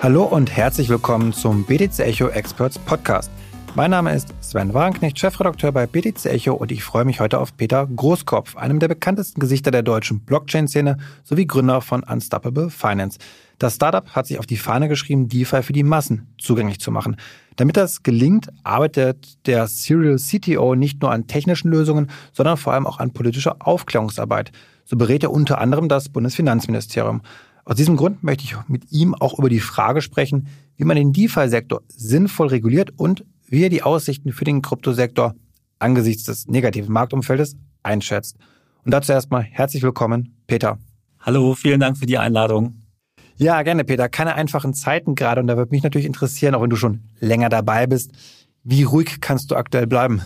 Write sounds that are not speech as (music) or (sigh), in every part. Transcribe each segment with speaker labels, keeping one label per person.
Speaker 1: Hallo und herzlich willkommen zum BTC Echo Experts Podcast. Mein Name ist Sven Wagenknecht, Chefredakteur bei BTC Echo und ich freue mich heute auf Peter Großkopf, einem der bekanntesten Gesichter der deutschen Blockchain-Szene sowie Gründer von Unstoppable Finance. Das Startup hat sich auf die Fahne geschrieben, DeFi für die Massen zugänglich zu machen. Damit das gelingt, arbeitet der Serial CTO nicht nur an technischen Lösungen, sondern vor allem auch an politischer Aufklärungsarbeit. So berät er unter anderem das Bundesfinanzministerium. Aus diesem Grund möchte ich mit ihm auch über die Frage sprechen, wie man den DeFi-Sektor sinnvoll reguliert und wie er die Aussichten für den Kryptosektor angesichts des negativen Marktumfeldes einschätzt. Und dazu erstmal herzlich willkommen, Peter.
Speaker 2: Hallo, vielen Dank für die Einladung.
Speaker 1: Ja, gerne, Peter. Keine einfachen Zeiten gerade und da würde mich natürlich interessieren, auch wenn du schon länger dabei bist, wie ruhig kannst du aktuell bleiben?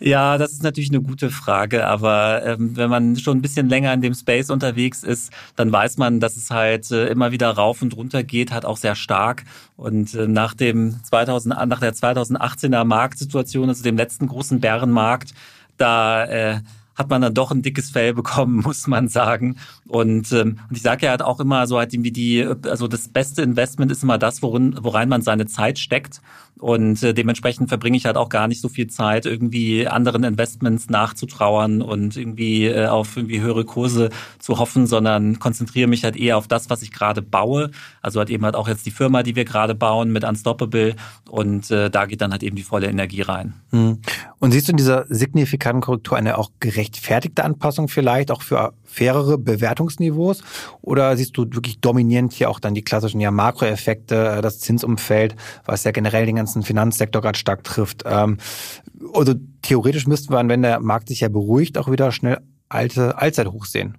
Speaker 2: Ja, das ist natürlich eine gute Frage, aber ähm, wenn man schon ein bisschen länger in dem Space unterwegs ist, dann weiß man, dass es halt äh, immer wieder rauf und runter geht, hat auch sehr stark. Und äh, nach dem 2000, nach der 2018er Marktsituation, also dem letzten großen Bärenmarkt, da äh, hat man dann doch ein dickes Fell bekommen, (laughs) muss man sagen. Und, ähm, und ich sage ja halt auch immer so halt irgendwie die, also das beste Investment ist immer das, worin, worein man seine Zeit steckt. Und äh, dementsprechend verbringe ich halt auch gar nicht so viel Zeit, irgendwie anderen Investments nachzutrauern und irgendwie äh, auf irgendwie höhere Kurse zu hoffen, sondern konzentriere mich halt eher auf das, was ich gerade baue. Also halt eben halt auch jetzt die Firma, die wir gerade bauen mit Unstoppable. Und äh, da geht dann halt eben die volle Energie rein.
Speaker 1: Hm. Und siehst du in dieser signifikanten Korrektur eine auch gerechtfertigte Anpassung vielleicht auch für fairere Bewertungsniveaus? Oder siehst du wirklich dominierend hier auch dann die klassischen ja, Makroeffekte, äh, das Zinsumfeld, was ja generell den ganzen Finanzsektor gerade stark trifft? Ähm, also theoretisch müssten wir, wenn der Markt sich ja beruhigt, auch wieder schnell alte Allzeithochs sehen.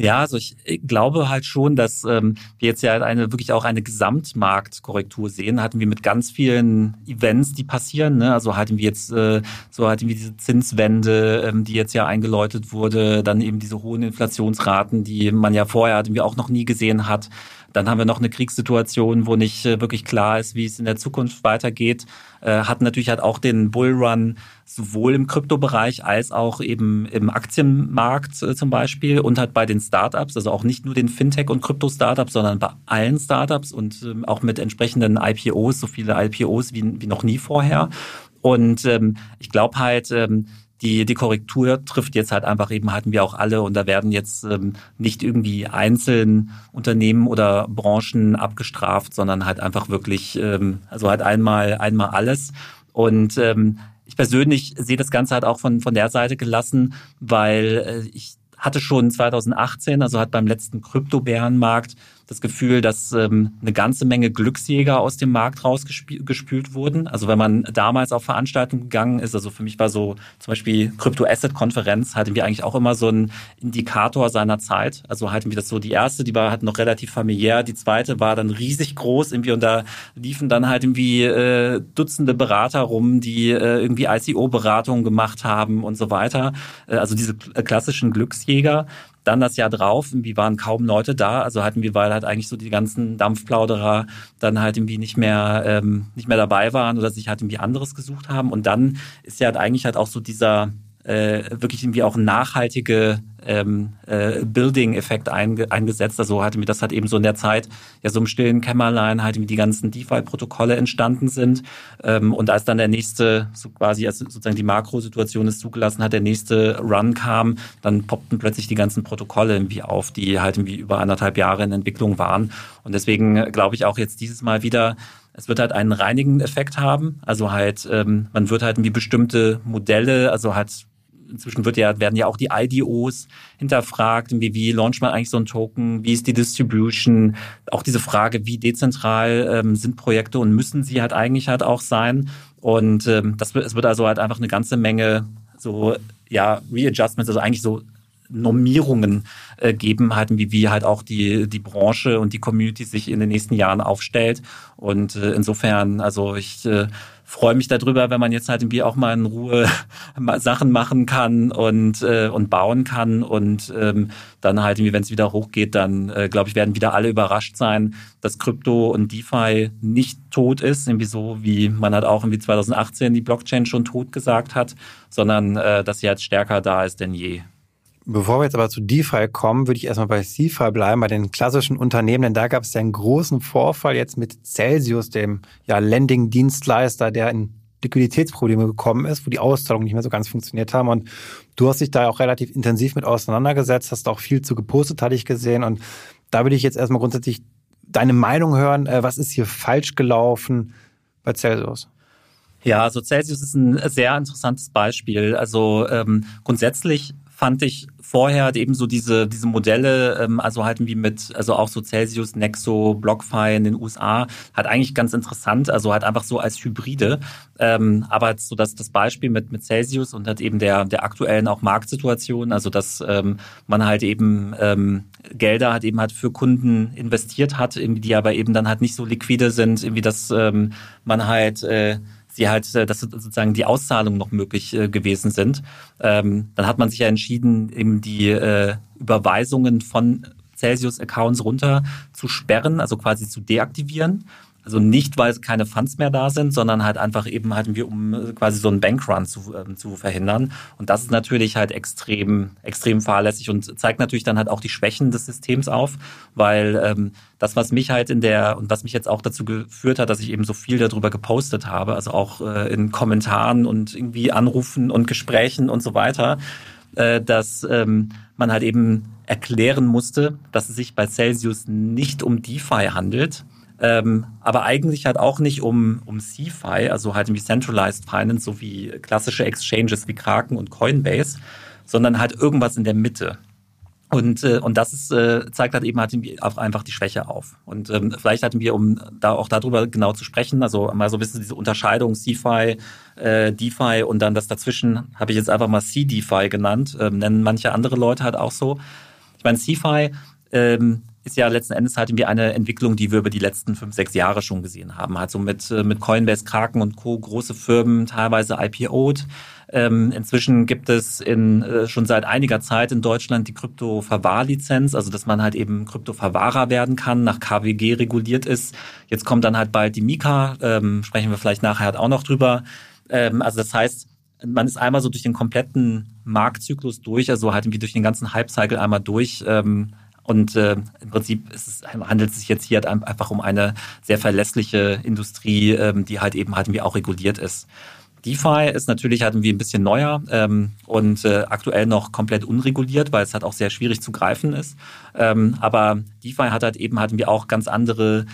Speaker 2: Ja, also ich glaube halt schon, dass ähm, wir jetzt ja eine wirklich auch eine Gesamtmarktkorrektur sehen. Hatten wir mit ganz vielen Events, die passieren. Ne? Also hatten wir jetzt äh, so hatten wir diese Zinswende, ähm, die jetzt ja eingeläutet wurde, dann eben diese hohen Inflationsraten, die man ja vorher hatten wir auch noch nie gesehen hat. Dann haben wir noch eine Kriegssituation, wo nicht äh, wirklich klar ist, wie es in der Zukunft weitergeht. Äh, hat natürlich halt auch den Bullrun sowohl im Kryptobereich als auch eben im Aktienmarkt äh, zum Beispiel und halt bei den Startups, also auch nicht nur den Fintech- und Krypto-Startups, sondern bei allen Startups und ähm, auch mit entsprechenden IPOs, so viele IPOs wie, wie noch nie vorher. Und ähm, ich glaube halt, ähm, die, die Korrektur trifft jetzt halt einfach eben, hatten wir auch alle und da werden jetzt ähm, nicht irgendwie einzeln Unternehmen oder Branchen abgestraft, sondern halt einfach wirklich, ähm, also halt einmal, einmal alles. Und ähm, ich persönlich sehe das Ganze halt auch von, von der Seite gelassen, weil äh, ich hatte schon 2018, also hat beim letzten Kryptobärenmarkt das Gefühl, dass ähm, eine ganze Menge Glücksjäger aus dem Markt rausgespült wurden. Also wenn man damals auf Veranstaltungen gegangen ist, also für mich war so zum Beispiel Crypto-Asset-Konferenz, hatten wir eigentlich auch immer so einen Indikator seiner Zeit. Also hatten wir das so, die erste, die war halt noch relativ familiär, die zweite war dann riesig groß irgendwie und da liefen dann halt irgendwie äh, Dutzende Berater rum, die äh, irgendwie ICO-Beratungen gemacht haben und so weiter. Äh, also diese klassischen Glücksjäger. Dann das Jahr drauf, irgendwie waren kaum Leute da, also hatten wir, weil halt eigentlich so die ganzen Dampfplauderer dann halt irgendwie nicht mehr, ähm, nicht mehr dabei waren oder sich halt irgendwie anderes gesucht haben. Und dann ist ja halt eigentlich halt auch so dieser äh, wirklich irgendwie auch nachhaltige ähm, äh, Building-Effekt einge eingesetzt. Also hatte mir das halt eben so in der Zeit ja so im stillen Kämmerlein halt wie die ganzen DeFi-Protokolle entstanden sind. Ähm, und als dann der nächste, so quasi als sozusagen die Makrosituation es zugelassen hat, der nächste Run kam, dann poppten plötzlich die ganzen Protokolle irgendwie auf, die halt irgendwie über anderthalb Jahre in Entwicklung waren. Und deswegen glaube ich auch jetzt dieses Mal wieder, es wird halt einen reinigenden Effekt haben. Also halt, ähm, man wird halt irgendwie bestimmte Modelle, also halt inzwischen wird ja, werden ja auch die IDOs hinterfragt, wie, wie launcht man eigentlich so ein Token, wie ist die Distribution, auch diese Frage, wie dezentral ähm, sind Projekte und müssen sie halt eigentlich halt auch sein. Und ähm, das es wird also halt einfach eine ganze Menge so ja Readjustments, also eigentlich so Normierungen äh, geben, halt, wie, wie halt auch die, die Branche und die Community sich in den nächsten Jahren aufstellt. Und äh, insofern, also ich äh, freue mich darüber, wenn man jetzt halt irgendwie auch mal in Ruhe (laughs) Sachen machen kann und, äh, und bauen kann. Und ähm, dann halt irgendwie, wenn es wieder hochgeht, dann äh, glaube ich, werden wieder alle überrascht sein, dass Krypto und DeFi nicht tot ist, irgendwie so wie man halt auch irgendwie 2018 die Blockchain schon tot gesagt hat, sondern äh, dass sie halt stärker da ist denn je.
Speaker 1: Bevor wir jetzt aber zu DeFi kommen, würde ich erstmal bei CeFi bleiben, bei den klassischen Unternehmen, denn da gab es ja einen großen Vorfall jetzt mit Celsius, dem ja Lending-Dienstleister, der in Liquiditätsprobleme gekommen ist, wo die Auszahlungen nicht mehr so ganz funktioniert haben. Und du hast dich da auch relativ intensiv mit auseinandergesetzt, hast auch viel zu gepostet, hatte ich gesehen. Und da würde ich jetzt erstmal grundsätzlich deine Meinung hören. Äh, was ist hier falsch gelaufen bei Celsius?
Speaker 2: Ja, also Celsius ist ein sehr interessantes Beispiel. Also ähm, grundsätzlich fand ich vorher halt eben so diese, diese Modelle, ähm, also halt wie mit, also auch so Celsius, Nexo, BlockFi in den USA, halt eigentlich ganz interessant, also halt einfach so als Hybride. Ähm, aber so das, das Beispiel mit, mit Celsius und halt eben der, der aktuellen auch Marktsituation, also dass ähm, man halt eben ähm, Gelder halt eben halt für Kunden investiert hat, die aber eben dann halt nicht so liquide sind, irgendwie dass ähm, man halt äh, sie halt, äh, dass sozusagen die Auszahlungen noch möglich äh, gewesen sind. Ähm, dann hat man sich ja entschieden, eben die äh, Überweisungen von Celsius-Accounts runter zu sperren, also quasi zu deaktivieren. Also nicht, weil keine Funds mehr da sind, sondern halt einfach eben halt um äh, quasi so einen Bankrun zu, äh, zu verhindern. Und das ist natürlich halt extrem, extrem fahrlässig und zeigt natürlich dann halt auch die Schwächen des Systems auf, weil ähm, das, was mich halt in der und was mich jetzt auch dazu geführt hat, dass ich eben so viel darüber gepostet habe, also auch äh, in Kommentaren und irgendwie Anrufen und Gesprächen und so weiter, äh, dass ähm, man halt eben erklären musste, dass es sich bei Celsius nicht um DeFi handelt, ähm, aber eigentlich halt auch nicht um, um CFI, also halt wie Centralized Finance, so wie klassische Exchanges wie Kraken und Coinbase, sondern halt irgendwas in der Mitte. Und, äh, und das ist, äh, zeigt halt eben halt auch einfach die Schwäche auf. Und ähm, vielleicht hatten wir, um da auch darüber genau zu sprechen, also mal so ein bisschen diese Unterscheidung CFI, äh, DeFi und dann das dazwischen habe ich jetzt einfach mal C-DeFi genannt, ähm, nennen manche andere Leute halt auch so. Ich meine, CFI ähm, ist ja letzten Endes halt irgendwie eine Entwicklung, die wir über die letzten fünf, sechs Jahre schon gesehen haben. Halt so mit, äh, mit Coinbase, Kraken und Co. große Firmen, teilweise IPO'd. Ähm, inzwischen gibt es in, äh, schon seit einiger Zeit in Deutschland die Krypto-Verwahrlizenz, also dass man halt eben Krypto-Verwahrer werden kann, nach KWG reguliert ist. Jetzt kommt dann halt bald die Mika, ähm, sprechen wir vielleicht nachher halt auch noch drüber. Ähm, also das heißt, man ist einmal so durch den kompletten Marktzyklus durch, also halt irgendwie durch den ganzen Hype-Cycle einmal durch. Ähm, und äh, im Prinzip es, handelt es sich jetzt hier halt einfach um eine sehr verlässliche Industrie, ähm, die halt eben halt irgendwie auch reguliert ist. DeFi ist natürlich halt irgendwie ein bisschen neuer ähm, und äh, aktuell noch komplett unreguliert, weil es halt auch sehr schwierig zu greifen ist. Ähm, aber DeFi hat halt eben halt irgendwie auch ganz andere,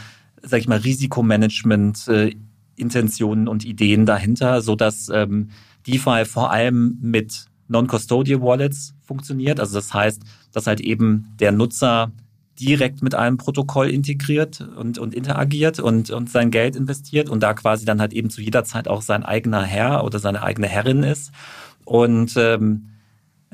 Speaker 2: sag ich mal, Risikomanagement äh, Intentionen und Ideen dahinter, so dass ähm, DeFi vor allem mit Non-Custodial Wallets funktioniert. Also das heißt, dass halt eben der Nutzer direkt mit einem Protokoll integriert und, und interagiert und, und sein Geld investiert und da quasi dann halt eben zu jeder Zeit auch sein eigener Herr oder seine eigene Herrin ist. Und ähm,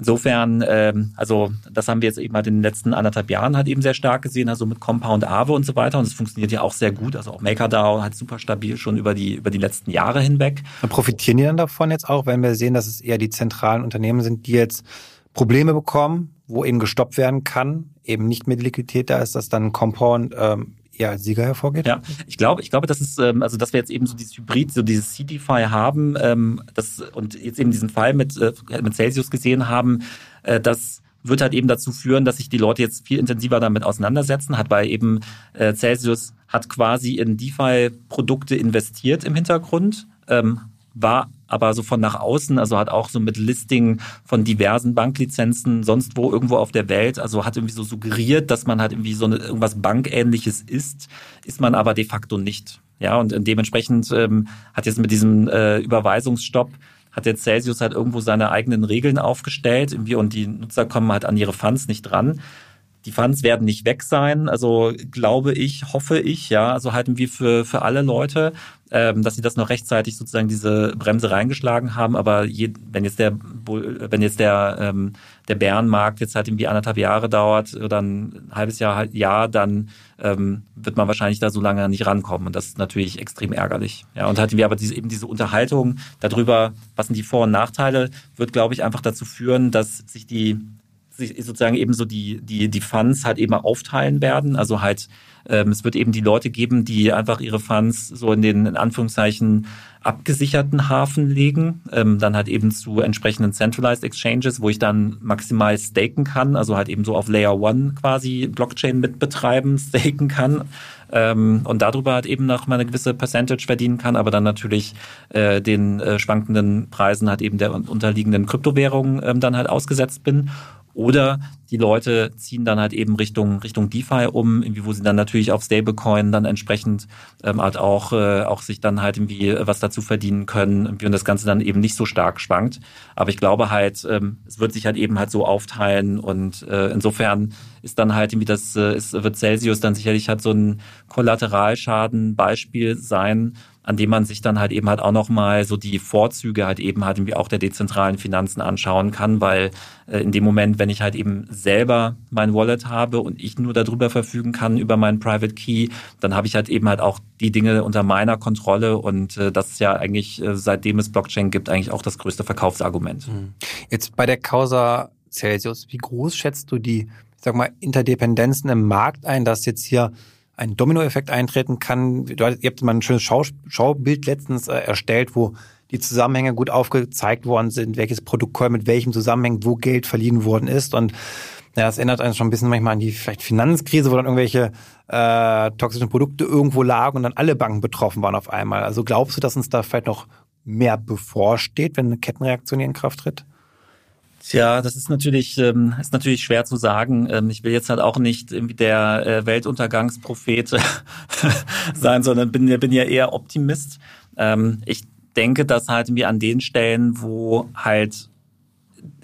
Speaker 2: Insofern, ähm, also das haben wir jetzt eben halt in den letzten anderthalb Jahren halt eben sehr stark gesehen, also mit Compound Aave und so weiter. Und es funktioniert ja auch sehr gut. Also auch MakerDAO hat super stabil schon über die, über die letzten Jahre hinweg.
Speaker 1: Und profitieren die dann davon jetzt auch, wenn wir sehen, dass es eher die zentralen Unternehmen sind, die jetzt Probleme bekommen, wo eben gestoppt werden kann, eben nicht mit Liquidität da ist, dass dann Compound ähm, ja als Sieger hervorgeht?
Speaker 2: Ja, ich glaube, ich glaube, das ist, ähm, also dass wir jetzt eben so dieses Hybrid, so dieses CDFI haben, ähm, das und jetzt eben diesen Fall mit, äh, mit Celsius gesehen haben, äh, das wird halt eben dazu führen, dass sich die Leute jetzt viel intensiver damit auseinandersetzen, hat bei eben äh, Celsius hat quasi in DeFi-Produkte investiert im Hintergrund, ähm, war aber so von nach außen, also hat auch so mit Listing von diversen Banklizenzen sonst wo irgendwo auf der Welt, also hat irgendwie so suggeriert, dass man halt irgendwie so eine, irgendwas Bankähnliches ist, ist man aber de facto nicht. Ja, und dementsprechend ähm, hat jetzt mit diesem äh, Überweisungsstopp hat jetzt Celsius halt irgendwo seine eigenen Regeln aufgestellt irgendwie und die Nutzer kommen halt an ihre Funds nicht dran. Die Funds werden nicht weg sein, also glaube ich, hoffe ich, ja, also halten wir für, für alle Leute, ähm, dass sie das noch rechtzeitig sozusagen diese Bremse reingeschlagen haben, aber je, wenn jetzt der, wenn jetzt der, ähm, der Bärenmarkt jetzt halt irgendwie anderthalb Jahre dauert oder ein halbes Jahr, Jahr, dann ähm, wird man wahrscheinlich da so lange nicht rankommen. Und das ist natürlich extrem ärgerlich. Ja, und hatten wir aber diese, eben diese Unterhaltung darüber, was sind die Vor- und Nachteile, wird, glaube ich, einfach dazu führen, dass sich die sich sozusagen eben so die, die, die Funds halt eben aufteilen werden. Also halt, ähm, es wird eben die Leute geben, die einfach ihre Funds so in den, in Anführungszeichen, abgesicherten Hafen legen, ähm, dann halt eben zu entsprechenden Centralized Exchanges, wo ich dann maximal staken kann, also halt eben so auf Layer One quasi Blockchain mitbetreiben, (laughs) staken kann ähm, und darüber halt eben noch mal eine gewisse Percentage verdienen kann, aber dann natürlich äh, den äh, schwankenden Preisen halt eben der unterliegenden Kryptowährungen ähm, dann halt ausgesetzt bin. Oder die Leute ziehen dann halt eben Richtung Richtung DeFi um, irgendwie, wo sie dann natürlich auf Stablecoin dann entsprechend ähm, halt auch äh, auch sich dann halt irgendwie was dazu verdienen können, irgendwie, und das Ganze dann eben nicht so stark schwankt. Aber ich glaube halt, ähm, es wird sich halt eben halt so aufteilen und äh, insofern ist dann halt irgendwie das, äh, ist, wird Celsius dann sicherlich halt so ein Kollateralschaden-Beispiel sein, an dem man sich dann halt eben halt auch nochmal so die Vorzüge halt eben halt irgendwie auch der dezentralen Finanzen anschauen kann, weil äh, in dem Moment, wenn ich halt eben selber mein Wallet habe und ich nur darüber verfügen kann über meinen Private Key, dann habe ich halt eben halt auch die Dinge unter meiner Kontrolle und äh, das ist ja eigentlich, äh, seitdem es Blockchain gibt, eigentlich auch das größte Verkaufsargument. Hm.
Speaker 1: Jetzt bei der Causa Celsius, wie groß schätzt du die, ich sag mal, Interdependenzen im Markt ein, dass jetzt hier ein Dominoeffekt eintreten kann. Du, ihr habt mal ein schönes Schau, Schaubild letztens äh, erstellt, wo die Zusammenhänge gut aufgezeigt worden sind, welches Protokoll mit welchem Zusammenhang wo Geld verliehen worden ist. Und ja, das erinnert einen schon ein bisschen manchmal an die vielleicht Finanzkrise, wo dann irgendwelche äh, toxischen Produkte irgendwo lagen und dann alle Banken betroffen waren auf einmal. Also glaubst du, dass uns da vielleicht noch mehr bevorsteht, wenn eine Kettenreaktion in Kraft tritt?
Speaker 2: Tja, das ist natürlich, ähm, ist natürlich schwer zu sagen. Ähm, ich will jetzt halt auch nicht irgendwie der äh, Weltuntergangsprophet (laughs) sein, sondern bin, bin ja eher Optimist. Ähm, ich denke, dass halt irgendwie an den Stellen, wo halt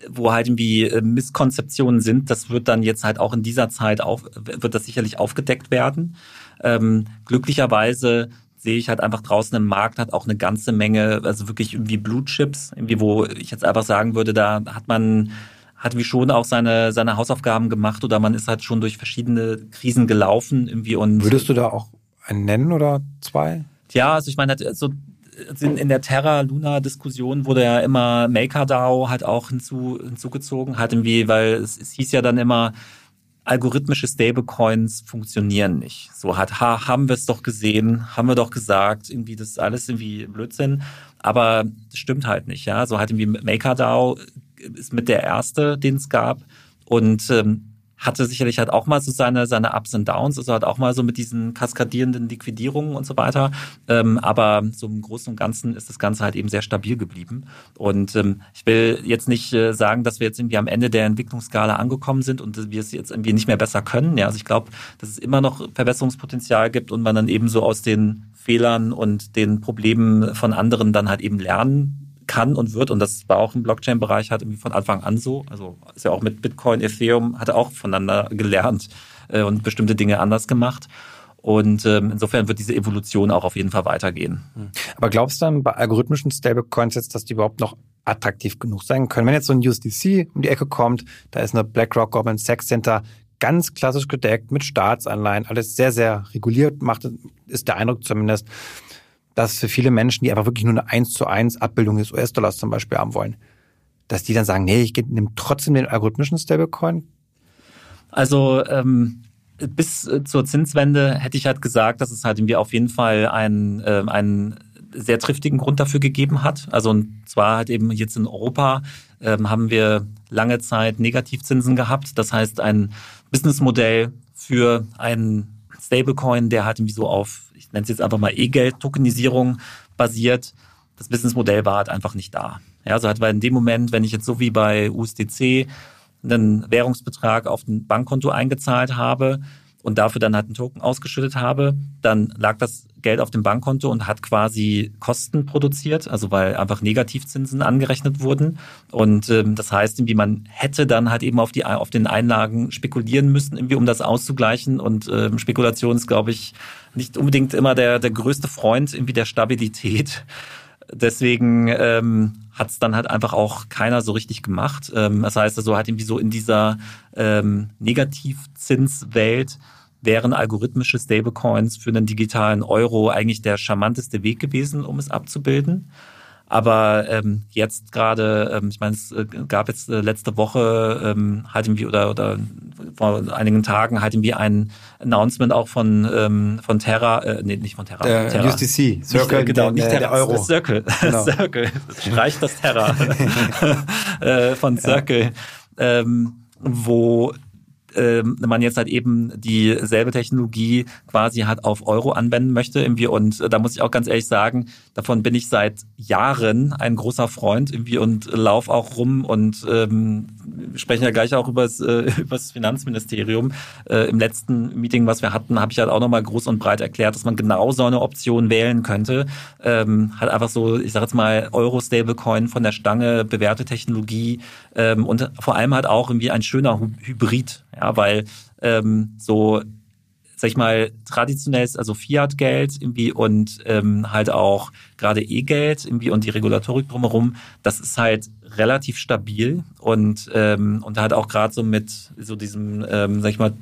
Speaker 2: wo halt irgendwie äh, Misskonzeptionen sind, das wird dann jetzt halt auch in dieser Zeit auf, wird das sicherlich aufgedeckt werden. Glücklicherweise sehe ich halt einfach draußen im Markt hat auch eine ganze Menge, also wirklich irgendwie Blue Chips, irgendwie, wo ich jetzt einfach sagen würde, da hat man hat wie schon auch seine, seine Hausaufgaben gemacht oder man ist halt schon durch verschiedene Krisen gelaufen irgendwie und.
Speaker 1: Würdest du da auch einen nennen oder zwei?
Speaker 2: Ja, also ich meine, also in der Terra-Luna-Diskussion wurde ja immer MakerDAO halt auch hinzu, hinzugezogen, halt irgendwie, weil es, es hieß ja dann immer, algorithmische Stablecoins funktionieren nicht. So hat, ha, haben wir es doch gesehen, haben wir doch gesagt, irgendwie das ist alles irgendwie Blödsinn. Aber das stimmt halt nicht, ja. So hat irgendwie MakerDAO ist mit der erste, den es gab. Und ähm, hatte sicherlich halt auch mal so seine, seine Ups und Downs, also halt auch mal so mit diesen kaskadierenden Liquidierungen und so weiter. Ähm, aber so im Großen und Ganzen ist das Ganze halt eben sehr stabil geblieben. Und ähm, ich will jetzt nicht äh, sagen, dass wir jetzt irgendwie am Ende der Entwicklungsskala angekommen sind und wir es jetzt irgendwie nicht mehr besser können. Ja, also ich glaube, dass es immer noch Verbesserungspotenzial gibt und man dann eben so aus den Fehlern und den Problemen von anderen dann halt eben lernen kann und wird, und das war auch im Blockchain-Bereich halt irgendwie von Anfang an so, also ist ja auch mit Bitcoin, Ethereum, hat er auch voneinander gelernt äh, und bestimmte Dinge anders gemacht. Und ähm, insofern wird diese Evolution auch auf jeden Fall weitergehen.
Speaker 1: Hm. Aber glaubst du dann bei algorithmischen Stablecoins jetzt, dass die überhaupt noch attraktiv genug sein können? Wenn jetzt so ein USDC um die Ecke kommt, da ist eine BlackRock Goldman Sachs Center ganz klassisch gedeckt mit Staatsanleihen, alles sehr, sehr reguliert, macht, ist der Eindruck zumindest dass für viele Menschen, die einfach wirklich nur eine 1 zu 1 Abbildung des US-Dollars zum Beispiel haben wollen, dass die dann sagen, nee, ich nehme trotzdem den algorithmischen Stablecoin?
Speaker 2: Also ähm, bis zur Zinswende hätte ich halt gesagt, dass es halt irgendwie auf jeden Fall einen, äh, einen sehr triftigen Grund dafür gegeben hat. Also und zwar halt eben jetzt in Europa ähm, haben wir lange Zeit Negativzinsen gehabt. Das heißt ein Businessmodell für einen Stablecoin, der halt irgendwie so auf ich nenne es jetzt einfach mal E-Geld-Tokenisierung basiert. Das Businessmodell war halt einfach nicht da. Ja, also halt, weil in dem Moment, wenn ich jetzt so wie bei USDC einen Währungsbetrag auf ein Bankkonto eingezahlt habe und dafür dann halt einen Token ausgeschüttet habe, dann lag das Geld auf dem Bankkonto und hat quasi Kosten produziert, also weil einfach Negativzinsen angerechnet wurden. Und ähm, das heißt, irgendwie man hätte dann halt eben auf die auf den Einlagen spekulieren müssen, irgendwie um das auszugleichen. Und ähm, Spekulation ist, glaube ich, nicht unbedingt immer der der größte Freund irgendwie der Stabilität. Deswegen ähm, hat es dann halt einfach auch keiner so richtig gemacht. Ähm, das heißt also halt irgendwie so in dieser ähm, Negativzinswelt wären algorithmische Stablecoins für einen digitalen Euro eigentlich der charmanteste Weg gewesen, um es abzubilden. Aber ähm, jetzt gerade, ähm, ich meine, es äh, gab jetzt äh, letzte Woche ähm, halt irgendwie oder oder vor einigen Tagen halt irgendwie ein Announcement auch von ähm, von Terra, äh, nee, nicht von Terra,
Speaker 1: der
Speaker 2: Terra.
Speaker 1: USDC,
Speaker 2: Circle, nicht, genau, nicht
Speaker 1: der,
Speaker 2: Terra,
Speaker 1: der Euro.
Speaker 2: Circle, (laughs) genau. Circle, streicht das Terra (laughs) (laughs) äh, von Circle, ja. ähm, wo ähm, man jetzt halt eben dieselbe Technologie quasi hat auf Euro anwenden möchte irgendwie und äh, da muss ich auch ganz ehrlich sagen, davon bin ich seit Jahren ein großer Freund irgendwie und lauf auch rum und ähm, sprechen ja gleich auch über das, äh, (laughs) über das Finanzministerium. Äh, Im letzten Meeting, was wir hatten, habe ich halt auch nochmal groß und breit erklärt, dass man genau so eine Option wählen könnte. Ähm, halt einfach so, ich sage jetzt mal, Euro-Stablecoin von der Stange, bewährte Technologie ähm, und vor allem halt auch irgendwie ein schöner Hybrid. Ja, weil ähm, so sag ich mal, traditionelles, also Fiat-Geld irgendwie und ähm, halt auch gerade E-Geld irgendwie und die Regulatorik drumherum, das ist halt relativ stabil und ähm, und halt auch gerade so mit so diesem, ähm, sag ich mal,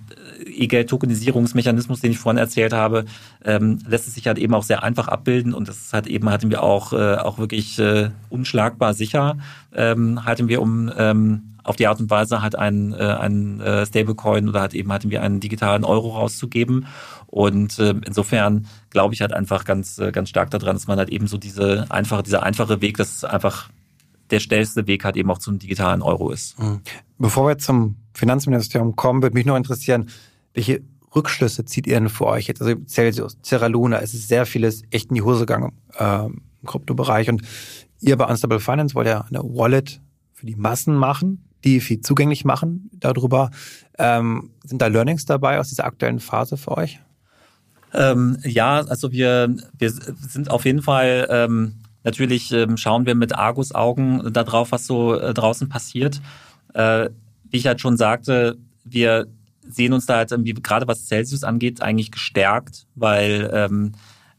Speaker 2: E-Geld-Tokenisierungsmechanismus, den ich vorhin erzählt habe, ähm, lässt es sich halt eben auch sehr einfach abbilden und das ist halt eben hatten wir auch äh, auch wirklich äh, unschlagbar sicher ähm, halten wir um ähm, auf die Art und Weise halt einen, äh, einen äh, Stablecoin oder halt eben hatten wir einen digitalen Euro rauszugeben. Und äh, insofern glaube ich halt einfach ganz, äh, ganz stark daran, dass man halt eben so diese einfache, dieser einfache Weg, das einfach der schnellste Weg halt eben auch zum digitalen Euro ist.
Speaker 1: Mhm. Bevor wir zum Finanzministerium kommen, würde mich noch interessieren, welche Rückschlüsse zieht ihr denn für euch jetzt? Also Celsius, Terra Luna, es ist sehr vieles echt in die Hose gegangen äh, im Kryptobereich und ihr bei Unstable Finance wollt ja eine Wallet für die Massen machen die viel zugänglich machen darüber. Ähm, sind da Learnings dabei aus dieser aktuellen Phase für euch?
Speaker 2: Ähm, ja, also wir, wir sind auf jeden Fall, ähm, natürlich ähm, schauen wir mit Argus-Augen darauf, was so äh, draußen passiert. Äh, wie ich halt schon sagte, wir sehen uns da halt irgendwie, gerade was Celsius angeht, eigentlich gestärkt, weil ähm,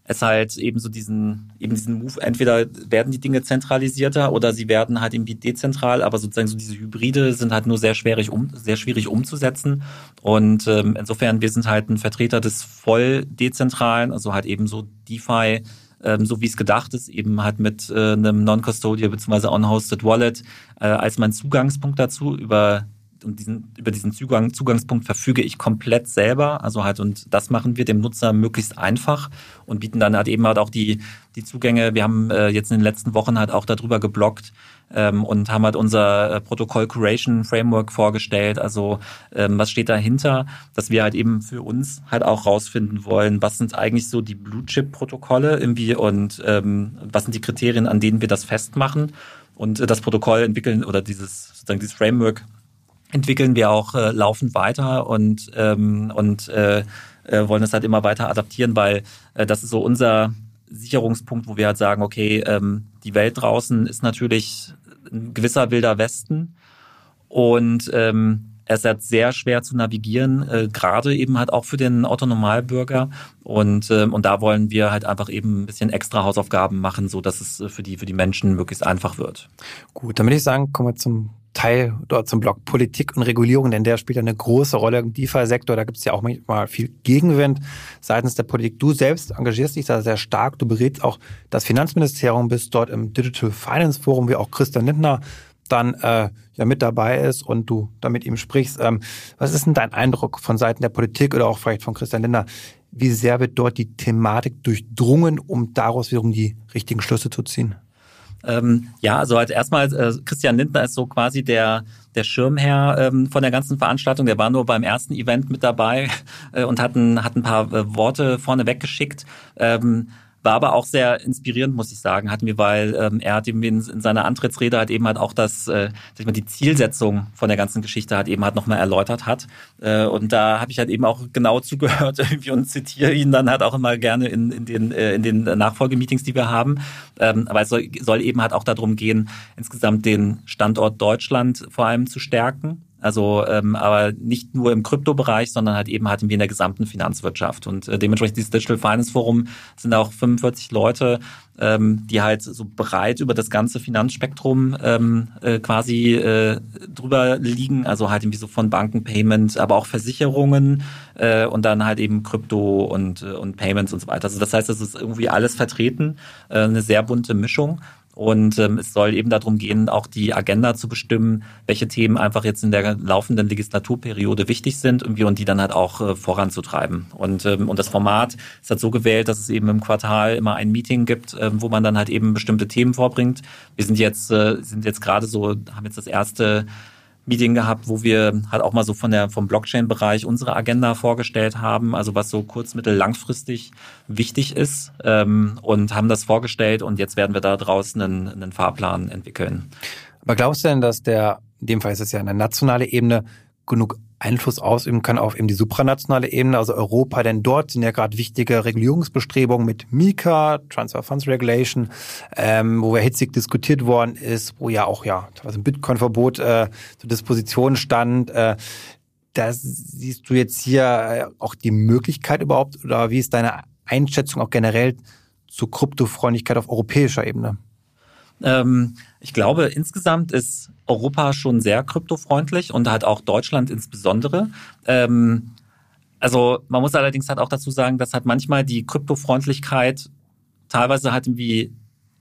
Speaker 2: es halt eben so diesen, eben diesen Move, entweder werden die Dinge zentralisierter oder sie werden halt irgendwie dezentral, aber sozusagen so diese Hybride sind halt nur sehr schwierig, um, sehr schwierig umzusetzen. Und ähm, insofern, wir sind halt ein Vertreter des voll dezentralen, also halt eben so DeFi, ähm, so wie es gedacht ist, eben halt mit äh, einem Non-Custodial bzw. On-Hosted Wallet äh, als mein Zugangspunkt dazu über und diesen, über diesen Zugang, Zugangspunkt verfüge ich komplett selber. Also halt, und das machen wir dem Nutzer möglichst einfach und bieten dann halt eben halt auch die, die Zugänge. Wir haben äh, jetzt in den letzten Wochen halt auch darüber geblockt ähm, und haben halt unser äh, Protokoll Curation Framework vorgestellt. Also ähm, was steht dahinter, dass wir halt eben für uns halt auch rausfinden wollen, was sind eigentlich so die Blue Chip Protokolle irgendwie und ähm, was sind die Kriterien, an denen wir das festmachen. Und äh, das Protokoll entwickeln oder dieses sozusagen dieses Framework entwickeln wir auch äh, laufend weiter und, ähm, und äh, äh, wollen es halt immer weiter adaptieren, weil äh, das ist so unser Sicherungspunkt, wo wir halt sagen, okay, ähm, die Welt draußen ist natürlich ein gewisser wilder Westen und ähm, es ist halt sehr schwer zu navigieren, äh, gerade eben halt auch für den Autonomalbürger. Und, ähm, und da wollen wir halt einfach eben ein bisschen extra Hausaufgaben machen, so dass es für die, für die Menschen möglichst einfach wird.
Speaker 1: Gut, dann würde ich sagen, kommen wir zum Teil dort zum Block Politik und Regulierung, denn der spielt eine große Rolle im DeFi-Sektor. Da gibt es ja auch manchmal viel Gegenwind seitens der Politik. Du selbst engagierst dich da sehr stark. Du berätst auch das Finanzministerium, bist dort im Digital Finance Forum, wie auch Christian Lindner dann äh, ja mit dabei ist und du da mit ihm sprichst. Ähm, was ist denn dein Eindruck von Seiten der Politik oder auch vielleicht von Christian Lindner? Wie sehr wird dort die Thematik durchdrungen, um daraus wiederum die richtigen Schlüsse zu ziehen?
Speaker 2: Ähm, ja, also halt erstmal, äh, Christian Lindner ist so quasi der, der Schirmherr ähm, von der ganzen Veranstaltung. Der war nur beim ersten Event mit dabei (laughs) äh, und hat ein, hat ein paar äh, Worte vorne weggeschickt. Ähm, war aber auch sehr inspirierend, muss ich sagen, hatten wir, weil ähm, er hat eben in, in seiner Antrittsrede halt eben halt auch das, äh, sag ich mal, die Zielsetzung von der ganzen Geschichte hat eben halt nochmal erläutert hat. Äh, und da habe ich halt eben auch genau (laughs) zugehört irgendwie und zitiere ihn dann halt auch immer gerne in, in den, äh, in den Nachfolgemeetings, die wir haben. Ähm, aber es soll, soll eben halt auch darum gehen, insgesamt den Standort Deutschland vor allem zu stärken also ähm, aber nicht nur im Kryptobereich, sondern halt eben hatten wir in der gesamten Finanzwirtschaft. Und äh, dementsprechend dieses Digital Finance Forum sind auch 45 Leute, ähm, die halt so breit über das ganze Finanzspektrum ähm, äh, quasi äh, drüber liegen. Also halt irgendwie so von Banken, Payment, aber auch Versicherungen äh, und dann halt eben Krypto und, äh, und Payments und so weiter. Also das heißt, es ist irgendwie alles vertreten, äh, eine sehr bunte Mischung. Und ähm, es soll eben darum gehen, auch die Agenda zu bestimmen, welche Themen einfach jetzt in der laufenden Legislaturperiode wichtig sind irgendwie und die dann halt auch äh, voranzutreiben. Und, ähm, und das Format ist halt so gewählt, dass es eben im Quartal immer ein Meeting gibt, äh, wo man dann halt eben bestimmte Themen vorbringt. Wir sind jetzt, äh, sind jetzt gerade so, haben jetzt das erste Meeting gehabt, wo wir halt auch mal so von der vom Blockchain-Bereich unsere Agenda vorgestellt haben, also was so kurz-, mittel-, langfristig wichtig ist ähm, und haben das vorgestellt und jetzt werden wir da draußen einen, einen Fahrplan entwickeln.
Speaker 1: Aber glaubst du denn, dass der, in dem Fall ist es ja eine nationale Ebene, genug Einfluss ausüben kann auf eben die supranationale Ebene, also Europa, denn dort sind ja gerade wichtige Regulierungsbestrebungen mit MiCA, Transfer Funds Regulation, ähm, wo ja hitzig diskutiert worden ist, wo ja auch ja was ein Bitcoin-Verbot äh, zur Disposition stand. Äh, da siehst du jetzt hier äh, auch die Möglichkeit überhaupt oder wie ist deine Einschätzung auch generell zur Kryptofreundlichkeit auf europäischer Ebene?
Speaker 2: Ähm, ich glaube, insgesamt ist Europa schon sehr kryptofreundlich und halt auch Deutschland insbesondere. Ähm, also man muss allerdings halt auch dazu sagen, dass halt manchmal die Kryptofreundlichkeit teilweise halt irgendwie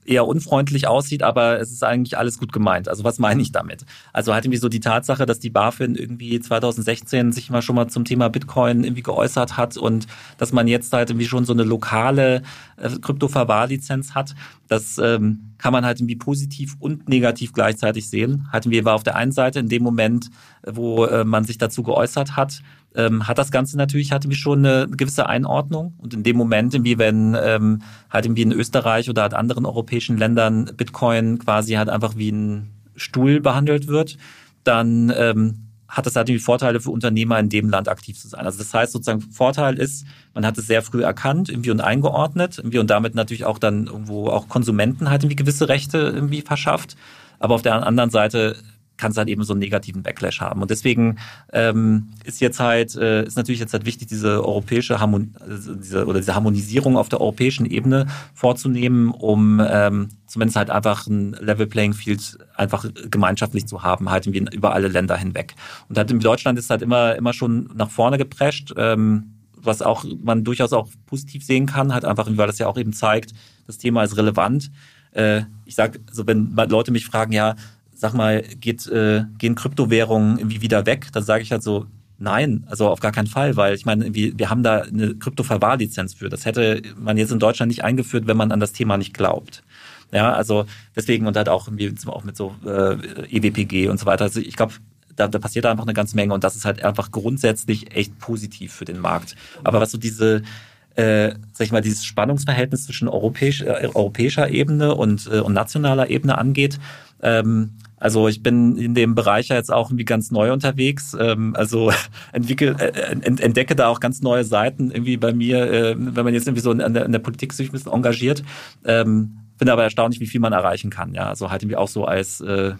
Speaker 2: eher unfreundlich aussieht, aber es ist eigentlich alles gut gemeint. Also was meine ich damit? Also halt irgendwie so die Tatsache, dass die BaFin irgendwie 2016 sich mal schon mal zum Thema Bitcoin irgendwie geäußert hat und dass man jetzt halt irgendwie schon so eine lokale äh, Krypto-Verwahrlizenz hat, das ähm, kann man halt irgendwie positiv und negativ gleichzeitig sehen. Hatten wir auf der einen Seite in dem Moment, wo äh, man sich dazu geäußert hat, ähm, hat das Ganze natürlich, hatte wie schon eine gewisse Einordnung. Und in dem Moment, wie wenn ähm, halt irgendwie in Österreich oder halt anderen europäischen Ländern Bitcoin quasi halt einfach wie ein Stuhl behandelt wird, dann ähm, hat das natürlich Vorteile für Unternehmer in dem Land aktiv zu sein. Also das heißt sozusagen, Vorteil ist, man hat es sehr früh erkannt irgendwie und eingeordnet irgendwie und damit natürlich auch dann irgendwo auch Konsumenten halt irgendwie gewisse Rechte irgendwie verschafft. Aber auf der anderen Seite kann es halt eben so einen negativen Backlash haben. Und deswegen ähm, ist jetzt halt, äh, ist natürlich jetzt halt wichtig, diese europäische Harmon also diese, oder diese Harmonisierung auf der europäischen Ebene vorzunehmen, um ähm, zumindest halt einfach ein Level Playing Field einfach gemeinschaftlich zu haben, halt über alle Länder hinweg. Und halt in Deutschland ist halt immer, immer schon nach vorne geprescht, ähm, was auch man durchaus auch positiv sehen kann, halt einfach, weil das ja auch eben zeigt, das Thema ist relevant. Äh, ich sag, also wenn Leute mich fragen, ja, sag mal, geht, äh, gehen Kryptowährungen irgendwie wieder weg? Dann sage ich halt so, nein, also auf gar keinen Fall, weil ich meine, wir, wir haben da eine Krypto-Verwahrlizenz für. Das hätte man jetzt in Deutschland nicht eingeführt, wenn man an das Thema nicht glaubt. Ja, also deswegen und halt auch, auch mit so äh, EWPG und so weiter. Also ich glaube, da, da passiert einfach eine ganze Menge und das ist halt einfach grundsätzlich echt positiv für den Markt. Aber was so diese äh, sag ich mal, dieses Spannungsverhältnis zwischen europäisch, äh, europäischer Ebene und, äh, und nationaler Ebene angeht, ähm, also ich bin in dem Bereich ja jetzt auch irgendwie ganz neu unterwegs. Ähm, also (laughs) entwickel, äh, entdecke da auch ganz neue Seiten irgendwie bei mir, äh, wenn man jetzt irgendwie so in der, in der Politik sich ein bisschen engagiert. Ähm, Finde aber erstaunlich, wie viel man erreichen kann. Ja, also halt irgendwie auch so als äh,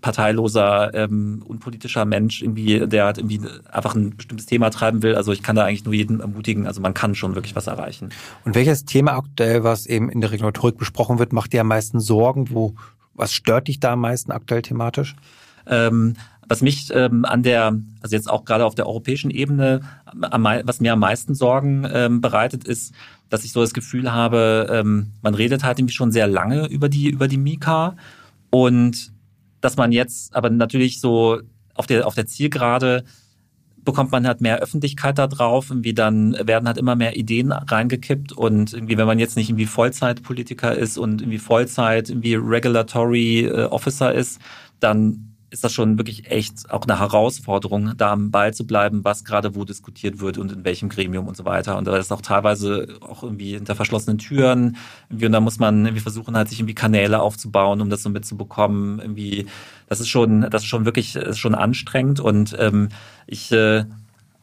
Speaker 2: parteiloser, ähm, unpolitischer Mensch irgendwie, der halt irgendwie einfach ein bestimmtes Thema treiben will. Also ich kann da eigentlich nur jeden ermutigen. Also man kann schon wirklich was erreichen.
Speaker 1: Und welches Thema aktuell, was eben in der Regulatorik besprochen wird, macht dir am meisten Sorgen? Wo was stört dich da am meisten aktuell thematisch?
Speaker 2: Ähm, was mich ähm, an der, also jetzt auch gerade auf der europäischen Ebene, am, was mir am meisten Sorgen ähm, bereitet, ist, dass ich so das Gefühl habe, ähm, man redet halt irgendwie schon sehr lange über die über die Mika und dass man jetzt aber natürlich so auf der auf der Zielgerade bekommt man halt mehr Öffentlichkeit da drauf, irgendwie dann werden halt immer mehr Ideen reingekippt und irgendwie, wenn man jetzt nicht irgendwie Vollzeitpolitiker ist und irgendwie Vollzeit irgendwie Regulatory äh, Officer ist, dann ist das schon wirklich echt auch eine Herausforderung, da am Ball zu bleiben, was gerade wo diskutiert wird und in welchem Gremium und so weiter. Und da ist auch teilweise auch irgendwie hinter verschlossenen Türen. Und da muss man irgendwie versuchen, halt sich irgendwie Kanäle aufzubauen, um das so mitzubekommen. Irgendwie, das ist schon, das ist schon wirklich, ist schon anstrengend. Und ähm, ich äh,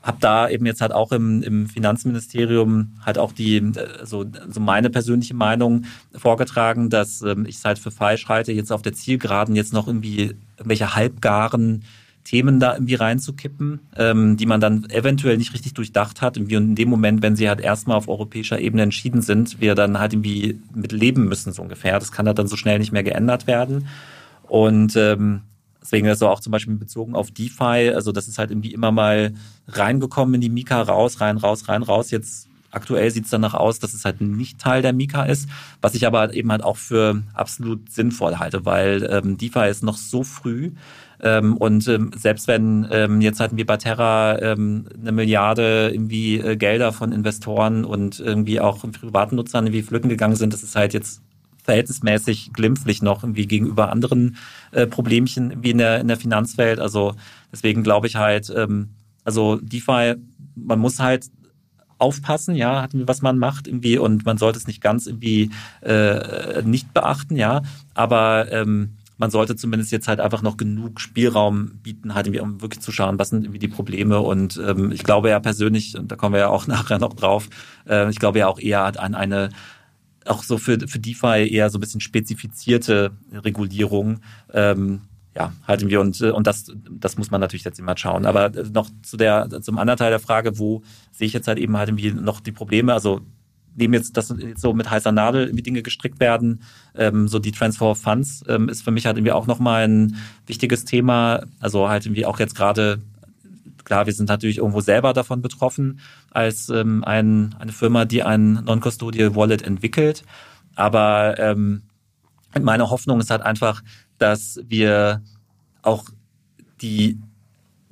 Speaker 2: habe da eben jetzt halt auch im, im Finanzministerium halt auch die so, so meine persönliche Meinung vorgetragen, dass ähm, ich es halt für falsch halte, jetzt auf der Zielgeraden jetzt noch irgendwie irgendwelche halbgaren Themen da irgendwie reinzukippen, ähm, die man dann eventuell nicht richtig durchdacht hat. Und in dem Moment, wenn sie halt erstmal auf europäischer Ebene entschieden sind, wir dann halt irgendwie mit leben müssen, so ungefähr. Das kann halt dann so schnell nicht mehr geändert werden. Und ähm, Deswegen ist auch zum Beispiel bezogen auf DeFi, also das ist halt irgendwie immer mal reingekommen in die Mika, raus, rein, raus, rein, raus. Jetzt aktuell sieht es danach aus, dass es halt nicht Teil der Mika ist, was ich aber eben halt auch für absolut sinnvoll halte, weil ähm, DeFi ist noch so früh. Ähm, und ähm, selbst wenn ähm, jetzt hatten wir bei Terra ähm, eine Milliarde irgendwie äh, Gelder von Investoren und irgendwie auch privaten Nutzern irgendwie flücken gegangen sind, das ist halt jetzt verhältnismäßig glimpflich noch irgendwie gegenüber anderen äh, Problemchen wie in der, in der Finanzwelt. Also deswegen glaube ich halt, ähm, also DeFi, man muss halt aufpassen, ja, was man macht irgendwie und man sollte es nicht ganz irgendwie äh, nicht beachten, ja, aber ähm, man sollte zumindest jetzt halt einfach noch genug Spielraum bieten, halt irgendwie, um wirklich zu schauen, was sind irgendwie die Probleme. Und ähm, ich glaube ja persönlich, und da kommen wir ja auch (laughs) nachher noch drauf, äh, ich glaube ja auch eher an eine auch so für, für DeFi eher so ein bisschen spezifizierte Regulierung. Ähm, ja, halten wir und, und das, das muss man natürlich jetzt immer schauen. Aber noch zu der, zum anderen Teil der Frage, wo sehe ich jetzt halt eben halt irgendwie noch die Probleme? Also neben jetzt, dass jetzt so mit heißer Nadel irgendwie Dinge gestrickt werden, ähm, so die Transfer of Funds ähm, ist für mich halt irgendwie auch nochmal ein wichtiges Thema. Also halt irgendwie auch jetzt gerade Klar, wir sind natürlich irgendwo selber davon betroffen als ähm, ein, eine Firma, die ein Non-Custodial Wallet entwickelt. Aber ähm, meine Hoffnung ist halt einfach, dass wir auch die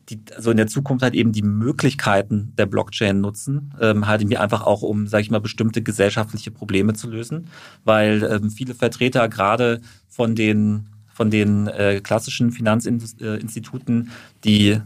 Speaker 2: die, also in der Zukunft halt eben die Möglichkeiten der Blockchain nutzen, ähm, halt irgendwie einfach auch um, sage ich mal, bestimmte gesellschaftliche Probleme zu lösen, weil ähm, viele Vertreter gerade von den von den äh, klassischen Finanzinstituten, die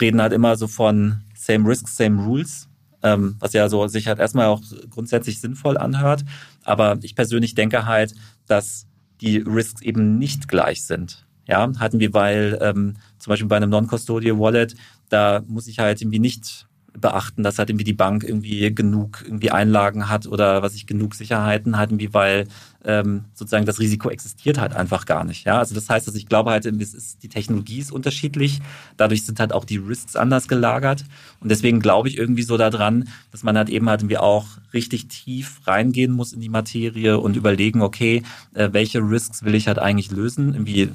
Speaker 2: reden halt immer so von Same Risks, Same Rules, ähm, was ja so sich halt erstmal auch grundsätzlich sinnvoll anhört. Aber ich persönlich denke halt, dass die Risks eben nicht gleich sind. Ja, hatten wir, weil ähm, zum Beispiel bei einem Non-Custodial Wallet, da muss ich halt irgendwie nicht beachten, dass halt irgendwie die Bank irgendwie genug irgendwie Einlagen hat oder was ich genug Sicherheiten hat, irgendwie, weil ähm, sozusagen das Risiko existiert halt einfach gar nicht. Ja, also das heißt, dass ich glaube halt, es ist, die Technologie ist unterschiedlich, dadurch sind halt auch die Risks anders gelagert und deswegen glaube ich irgendwie so daran, dass man halt eben halt irgendwie auch richtig tief reingehen muss in die Materie und überlegen, okay, äh, welche Risks will ich halt eigentlich lösen, irgendwie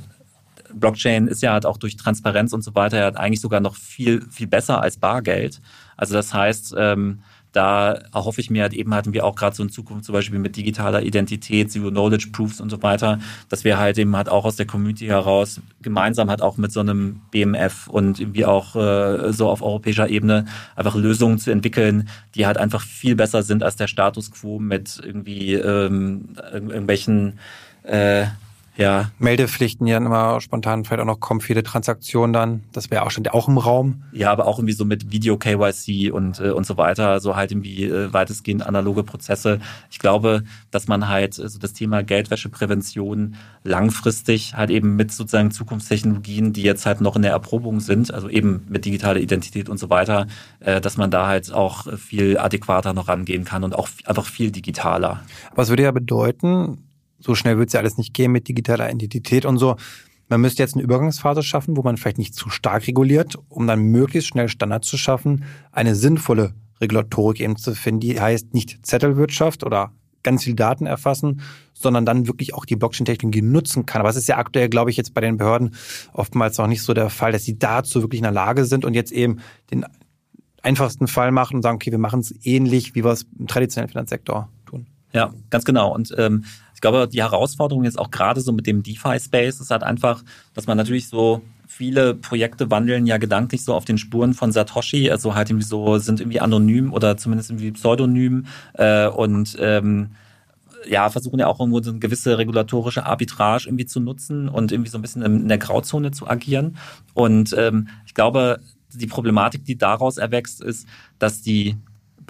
Speaker 2: Blockchain ist ja halt auch durch Transparenz und so weiter ja eigentlich sogar noch viel, viel besser als Bargeld. Also das heißt, ähm, da erhoffe ich mir halt eben hatten wir auch gerade so in Zukunft zum Beispiel mit digitaler Identität, Zero Knowledge Proofs und so weiter, dass wir halt eben halt auch aus der Community heraus gemeinsam halt auch mit so einem BMF und irgendwie auch äh, so auf europäischer Ebene einfach Lösungen zu entwickeln, die halt einfach viel besser sind als der Status quo mit irgendwie ähm, irgendwelchen äh,
Speaker 1: ja. Meldepflichten ja immer spontan vielleicht auch noch kommen, viele Transaktionen dann. Das wäre auch schon auch im Raum.
Speaker 2: Ja, aber auch irgendwie so mit Video KYC und, äh, und so weiter, so halt irgendwie äh, weitestgehend analoge Prozesse. Ich glaube, dass man halt so das Thema Geldwäscheprävention langfristig halt eben mit sozusagen Zukunftstechnologien, die jetzt halt noch in der Erprobung sind, also eben mit digitaler Identität und so weiter, äh, dass man da halt auch viel adäquater noch rangehen kann und auch einfach viel digitaler.
Speaker 1: Was würde ja bedeuten, so schnell wird es ja alles nicht gehen mit digitaler Identität und so. Man müsste jetzt eine Übergangsphase schaffen, wo man vielleicht nicht zu stark reguliert, um dann möglichst schnell Standards zu schaffen, eine sinnvolle Regulatorik eben zu finden, die heißt nicht Zettelwirtschaft oder ganz viel Daten erfassen, sondern dann wirklich auch die Blockchain-Technologie nutzen kann. Aber es ist ja aktuell, glaube ich, jetzt bei den Behörden oftmals noch nicht so der Fall, dass sie dazu wirklich in der Lage sind und jetzt eben den einfachsten Fall machen und sagen, okay, wir machen es ähnlich, wie wir es im traditionellen Finanzsektor tun.
Speaker 2: Ja, ganz genau. Und ähm, ich glaube, die Herausforderung jetzt auch gerade so mit dem DeFi-Space ist halt einfach, dass man natürlich so viele Projekte wandeln ja gedanklich so auf den Spuren von Satoshi, also halt irgendwie so sind irgendwie anonym oder zumindest irgendwie pseudonym äh, und ähm, ja, versuchen ja auch irgendwo so eine gewisse regulatorische Arbitrage irgendwie zu nutzen und irgendwie so ein bisschen in der Grauzone zu agieren. Und ähm, ich glaube, die Problematik, die daraus erwächst, ist, dass die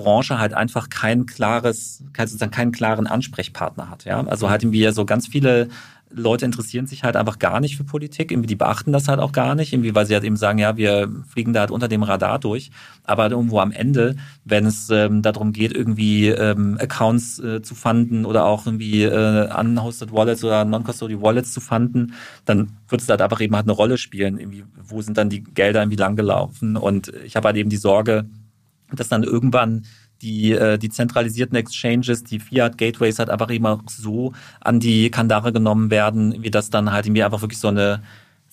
Speaker 2: Branche halt einfach kein klares, kein, sozusagen keinen klaren Ansprechpartner hat. Ja? Also halt irgendwie so ganz viele Leute interessieren sich halt einfach gar nicht für Politik, irgendwie die beachten das halt auch gar nicht, irgendwie weil sie halt eben sagen, ja, wir fliegen da halt unter dem Radar durch. Aber halt irgendwo am Ende, wenn es ähm, darum geht, irgendwie ähm, Accounts äh, zu fanden oder auch irgendwie äh, unhosted Wallets oder non-custodial Wallets zu fanden, dann wird es halt einfach eben halt eine Rolle spielen. Irgendwie, wo sind dann die Gelder irgendwie langgelaufen? Und ich habe halt eben die Sorge, dass dann irgendwann die, äh, die zentralisierten Exchanges, die Fiat Gateways halt einfach immer so an die Kandare genommen werden, wie das dann halt irgendwie einfach wirklich so eine,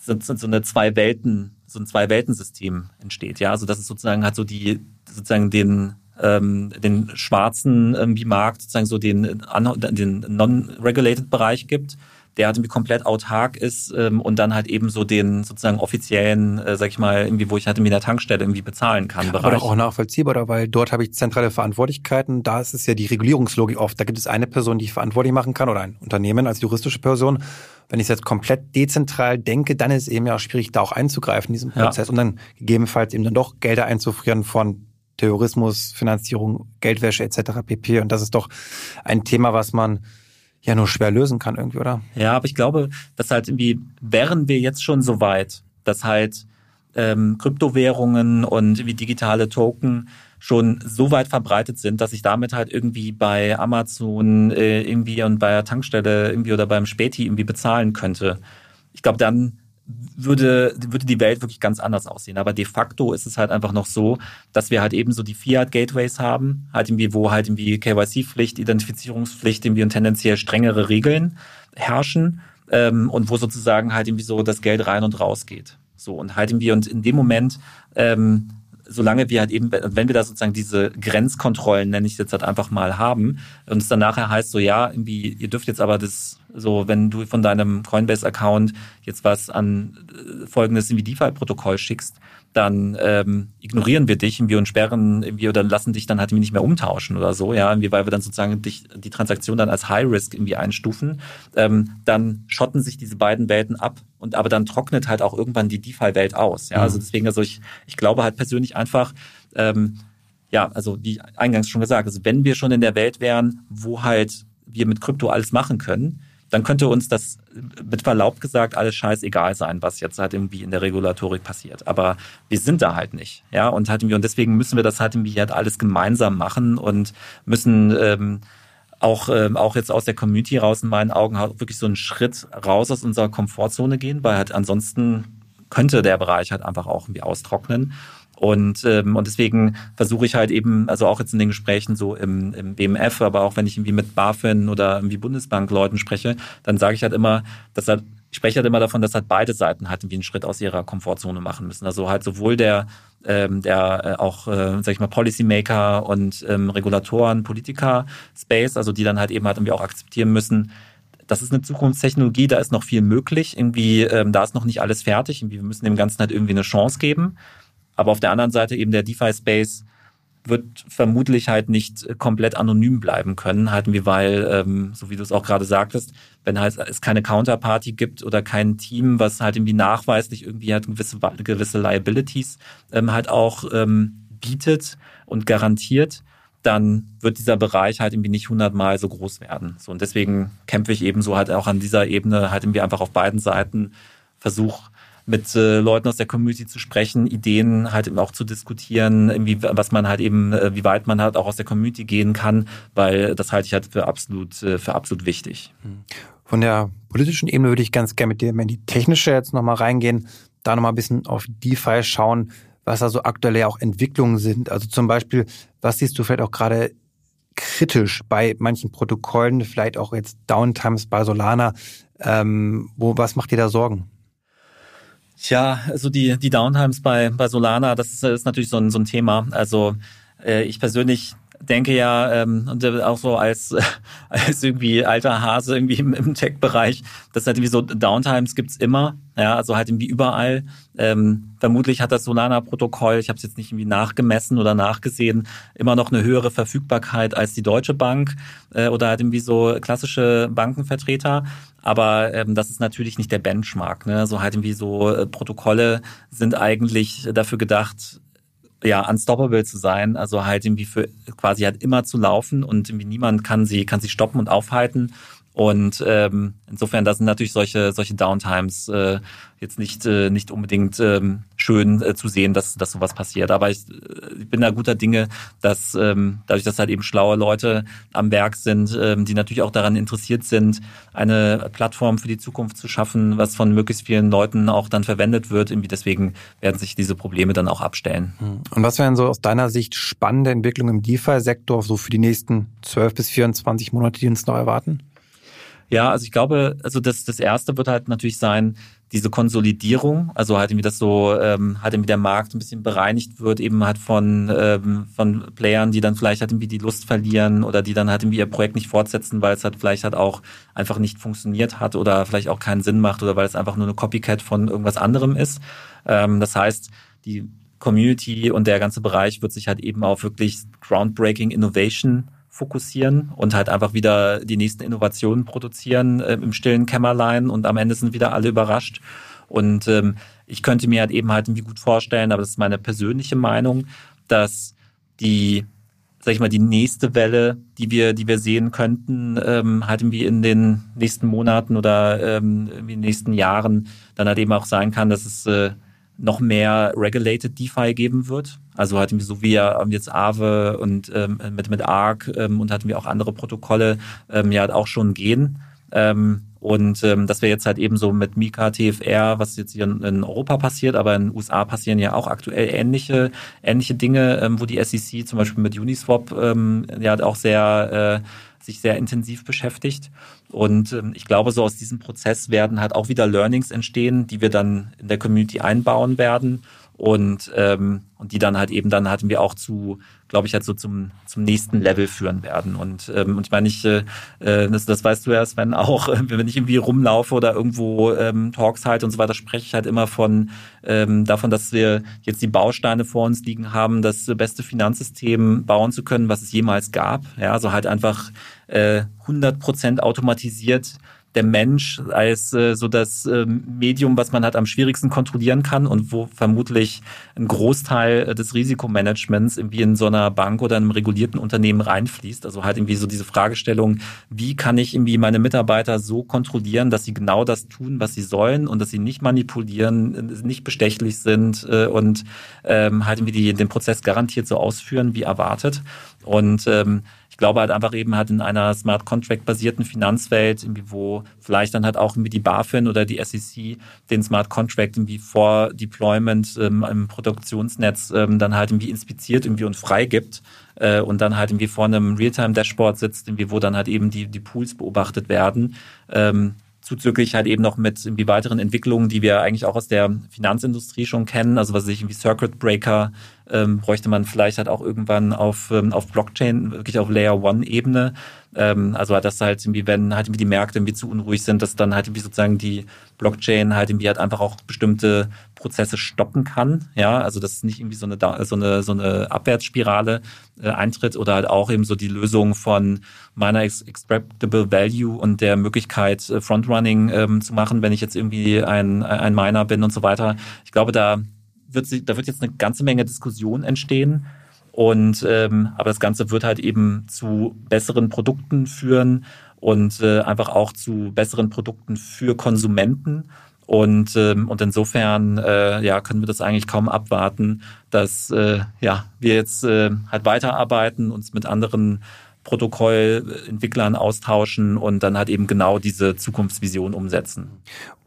Speaker 2: so, so eine zwei Welten, so ein Zwei-Welten-System entsteht. Ja, also das ist sozusagen halt so die, sozusagen den, ähm, den schwarzen irgendwie Markt, sozusagen so den, den non-regulated Bereich gibt der halt irgendwie komplett autark ist ähm, und dann halt eben so den sozusagen offiziellen, äh, sag ich mal, irgendwie, wo ich halt irgendwie in der Tankstelle irgendwie bezahlen kann.
Speaker 1: Bereich. Aber doch auch nachvollziehbar, weil dort habe ich zentrale Verantwortlichkeiten. Da ist es ja die Regulierungslogik oft. Da gibt es eine Person, die ich verantwortlich machen kann oder ein Unternehmen als juristische Person. Wenn ich es jetzt komplett dezentral denke, dann ist es eben ja schwierig, da auch einzugreifen in diesem Prozess ja. und dann gegebenenfalls eben dann doch Gelder einzufrieren von Terrorismus, Finanzierung, Geldwäsche etc. pp. Und das ist doch ein Thema, was man ja nur schwer lösen kann irgendwie, oder?
Speaker 2: Ja, aber ich glaube, dass halt irgendwie, wären wir jetzt schon so weit, dass halt ähm, Kryptowährungen und wie digitale Token schon so weit verbreitet sind, dass ich damit halt irgendwie bei Amazon äh, irgendwie und bei der Tankstelle irgendwie oder beim Späti irgendwie bezahlen könnte. Ich glaube, dann würde, würde die Welt wirklich ganz anders aussehen. Aber de facto ist es halt einfach noch so, dass wir halt eben so die Fiat-Gateways haben, halt irgendwie, wo halt irgendwie KYC-Pflicht, Identifizierungspflicht irgendwie und tendenziell strengere Regeln herrschen ähm, und wo sozusagen halt irgendwie so das Geld rein und raus geht. So, und halt irgendwie, und in dem Moment ähm, solange wir halt eben, wenn wir da sozusagen diese Grenzkontrollen, nenne ich jetzt halt einfach mal, haben, und es dann nachher heißt so, ja, irgendwie, ihr dürft jetzt aber das, so, wenn du von deinem Coinbase-Account jetzt was an äh, folgendes irgendwie DeFi-Protokoll schickst, dann ähm, ignorieren wir dich und sperren irgendwie oder lassen dich dann halt irgendwie nicht mehr umtauschen oder so, ja, weil wir dann sozusagen dich, die Transaktion dann als High Risk irgendwie einstufen, ähm, dann schotten sich diese beiden Welten ab und aber dann trocknet halt auch irgendwann die DeFi-Welt aus. Ja, also mhm. deswegen, also ich, ich glaube halt persönlich einfach, ähm, ja, also wie eingangs schon gesagt, also wenn wir schon in der Welt wären, wo halt wir mit Krypto alles machen können, dann könnte uns das mit Verlaub gesagt alles scheißegal sein, was jetzt halt irgendwie in der Regulatorik passiert. Aber wir sind da halt nicht, ja, und halt irgendwie, und deswegen müssen wir das halt irgendwie halt alles gemeinsam machen und müssen ähm, auch, ähm, auch jetzt aus der Community raus in meinen Augen halt wirklich so einen Schritt raus aus unserer Komfortzone gehen, weil halt ansonsten könnte der Bereich halt einfach auch irgendwie austrocknen. Und, ähm, und deswegen versuche ich halt eben, also auch jetzt in den Gesprächen so im, im BMF, aber auch wenn ich irgendwie mit BaFin oder irgendwie Bundesbank-Leuten spreche, dann sage ich halt immer, dass halt, ich spreche halt immer davon, dass halt beide Seiten halt irgendwie einen Schritt aus ihrer Komfortzone machen müssen. Also halt sowohl der, ähm, der äh, auch, äh, sag ich mal, Policymaker und ähm, Regulatoren, Politiker Space, also die dann halt eben halt irgendwie auch akzeptieren müssen, das ist eine Zukunftstechnologie, da ist noch viel möglich. Irgendwie, ähm, da ist noch nicht alles fertig. Irgendwie, wir müssen dem Ganzen halt irgendwie eine Chance geben. Aber auf der anderen Seite eben der DeFi-Space wird vermutlich halt nicht komplett anonym bleiben können, halt weil, ähm, so wie du es auch gerade sagtest, wenn halt es keine Counterparty gibt oder kein Team, was halt irgendwie nachweislich irgendwie halt gewisse, gewisse Liabilities ähm, halt auch ähm, bietet und garantiert, dann wird dieser Bereich halt irgendwie nicht hundertmal so groß werden. So und deswegen kämpfe ich eben so halt auch an dieser Ebene halt irgendwie einfach auf beiden Seiten versuche mit äh, Leuten aus der Community zu sprechen, Ideen halt eben auch zu diskutieren, irgendwie, was man halt eben, äh, wie weit man halt auch aus der Community gehen kann, weil das halte ich halt für absolut, äh, für absolut wichtig.
Speaker 1: Von der politischen Ebene würde ich ganz gerne mit dir in die technische jetzt nochmal reingehen, da nochmal ein bisschen auf DeFi schauen, was da so aktuell auch Entwicklungen sind. Also zum Beispiel, was siehst du vielleicht auch gerade kritisch bei manchen Protokollen, vielleicht auch jetzt Downtimes bei Solana. Ähm, wo, was macht dir da Sorgen?
Speaker 2: Tja, also die, die Downtimes bei, bei Solana, das ist, ist natürlich so ein, so ein Thema. Also äh, ich persönlich denke ja, ähm, und auch so als, (laughs) als irgendwie alter Hase irgendwie im, im Tech-Bereich, dass halt irgendwie so Downtimes gibt's immer, ja, also halt irgendwie überall. Ähm, vermutlich hat das Solana-Protokoll, ich habe es jetzt nicht irgendwie nachgemessen oder nachgesehen, immer noch eine höhere Verfügbarkeit als die Deutsche Bank äh, oder halt irgendwie so klassische Bankenvertreter. Aber ähm, das ist natürlich nicht der Benchmark. Ne? So halt irgendwie so äh, Protokolle sind eigentlich dafür gedacht, ja, unstoppable zu sein, also halt irgendwie für quasi halt immer zu laufen und irgendwie niemand kann sie, kann sie stoppen und aufhalten. Und ähm, insofern, das sind natürlich solche, solche Downtimes äh, jetzt nicht, äh, nicht unbedingt ähm, schön äh, zu sehen, dass, dass sowas passiert. Aber ich, äh, ich bin da guter Dinge, dass ähm, dadurch, dass halt eben schlaue Leute am Werk sind, ähm, die natürlich auch daran interessiert sind, eine Plattform für die Zukunft zu schaffen, was von möglichst vielen Leuten auch dann verwendet wird. Irgendwie deswegen werden sich diese Probleme dann auch abstellen.
Speaker 1: Hm. Und was wären so aus deiner Sicht spannende Entwicklungen im DeFi-Sektor so für die nächsten 12 bis 24 Monate, die uns noch erwarten?
Speaker 2: Ja, also ich glaube, also das, das erste wird halt natürlich sein, diese Konsolidierung, also halt irgendwie das so, ähm, halt irgendwie der Markt ein bisschen bereinigt wird, eben halt von, ähm, von Playern, die dann vielleicht halt irgendwie die Lust verlieren oder die dann halt irgendwie ihr Projekt nicht fortsetzen, weil es halt vielleicht halt auch einfach nicht funktioniert hat oder vielleicht auch keinen Sinn macht oder weil es einfach nur eine Copycat von irgendwas anderem ist. Ähm, das heißt, die Community und der ganze Bereich wird sich halt eben auf wirklich groundbreaking Innovation fokussieren und halt einfach wieder die nächsten Innovationen produzieren äh, im stillen Kämmerlein und am Ende sind wieder alle überrascht. Und ähm, ich könnte mir halt eben halt irgendwie gut vorstellen, aber das ist meine persönliche Meinung, dass die, sag ich mal, die nächste Welle, die wir, die wir sehen könnten, ähm, halt irgendwie in den nächsten Monaten oder ähm, in den nächsten Jahren dann halt eben auch sein kann, dass es äh, noch mehr regulated DeFi geben wird. Also hatten wir so wie ja jetzt Aave und ähm, mit, mit Arc ähm, und hatten wir auch andere Protokolle ähm, ja auch schon gehen. Ähm, und ähm, das wäre jetzt halt eben so mit Mika, TFR, was jetzt hier in Europa passiert, aber in den USA passieren ja auch aktuell ähnliche, ähnliche Dinge, ähm, wo die SEC zum Beispiel mit Uniswap ähm, ja auch sehr äh, sich sehr intensiv beschäftigt. Und ähm, ich glaube, so aus diesem Prozess werden halt auch wieder Learnings entstehen, die wir dann in der Community einbauen werden. Und ähm, und die dann halt eben dann hatten wir auch zu glaube ich halt so zum zum nächsten Level führen werden. Und ähm, und ich meine ich äh, äh das, das weißt du ja Sven auch (laughs) wenn ich irgendwie rumlaufe oder irgendwo ähm, Talks halt und so weiter spreche ich halt immer von ähm, davon dass wir jetzt die Bausteine vor uns liegen haben das beste Finanzsystem bauen zu können was es jemals gab. Ja also halt einfach äh, 100% automatisiert der Mensch als äh, so das äh, Medium, was man halt am schwierigsten kontrollieren kann und wo vermutlich ein Großteil äh, des Risikomanagements irgendwie in so einer Bank oder einem regulierten Unternehmen reinfließt. Also halt irgendwie so diese Fragestellung, wie kann ich irgendwie meine Mitarbeiter so kontrollieren, dass sie genau das tun, was sie sollen und dass sie nicht manipulieren, nicht bestechlich sind äh, und ähm, halt irgendwie die, den Prozess garantiert so ausführen, wie erwartet. Und ähm, glaube halt einfach eben halt in einer Smart Contract basierten Finanzwelt, irgendwie wo vielleicht dann halt auch irgendwie die BaFin oder die SEC den Smart Contract irgendwie vor Deployment ähm, im Produktionsnetz ähm, dann halt irgendwie inspiziert irgendwie und freigibt äh, und dann halt irgendwie vor einem Realtime-Dashboard sitzt, irgendwie wo dann halt eben die, die Pools beobachtet werden. Ähm, zuzüglich halt eben noch mit irgendwie weiteren Entwicklungen, die wir eigentlich auch aus der Finanzindustrie schon kennen. Also was sich irgendwie Circuit Breaker ähm, bräuchte man vielleicht halt auch irgendwann auf, ähm, auf Blockchain, wirklich auf Layer One Ebene. Ähm, also das halt irgendwie, wenn halt irgendwie die Märkte irgendwie zu unruhig sind, dass dann halt irgendwie sozusagen die Blockchain halt irgendwie halt einfach auch bestimmte Prozesse stoppen kann. Ja, also dass nicht irgendwie so eine, so eine, so eine Abwärtsspirale äh, eintritt oder halt auch eben so die Lösung von meiner Extractable Value und der Möglichkeit, äh, Frontrunning ähm, zu machen, wenn ich jetzt irgendwie ein, ein Miner bin und so weiter. Ich glaube, da wird, sich, da wird jetzt eine ganze Menge Diskussion entstehen. Und ähm, aber das Ganze wird halt eben zu besseren Produkten führen und äh, einfach auch zu besseren Produkten für Konsumenten. Und, ähm, und insofern äh, ja, können wir das eigentlich kaum abwarten, dass äh, ja, wir jetzt äh, halt weiterarbeiten, uns mit anderen Protokollentwicklern austauschen und dann halt eben genau diese Zukunftsvision umsetzen.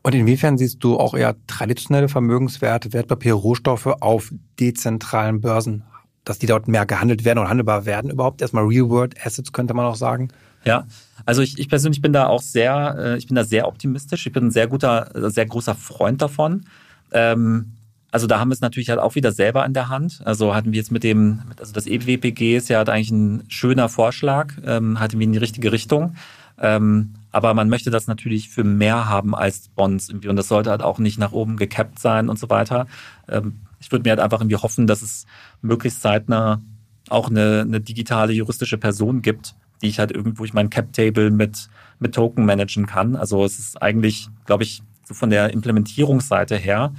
Speaker 1: Und inwiefern siehst du auch eher traditionelle Vermögenswerte, Wertpapiere, Rohstoffe auf dezentralen Börsen, dass die dort mehr gehandelt werden und handelbar werden überhaupt? Erstmal Real-World Assets könnte man auch sagen.
Speaker 2: Ja, also ich, ich persönlich bin da auch sehr, äh, ich bin da sehr optimistisch. Ich bin ein sehr guter, sehr großer Freund davon. Ähm, also da haben wir es natürlich halt auch wieder selber in der Hand. Also hatten wir jetzt mit dem, also das EWPG ist ja eigentlich ein schöner Vorschlag, ähm, hatten wir in die richtige Richtung. Ähm, aber man möchte das natürlich für mehr haben als Bonds irgendwie und das sollte halt auch nicht nach oben gekappt sein und so weiter. Ähm, ich würde mir halt einfach irgendwie hoffen, dass es möglichst zeitnah auch eine, eine digitale juristische Person gibt, die ich halt irgendwo ich mein Cap-Table mit, mit Token managen kann. Also es ist eigentlich, glaube ich, so von der Implementierungsseite her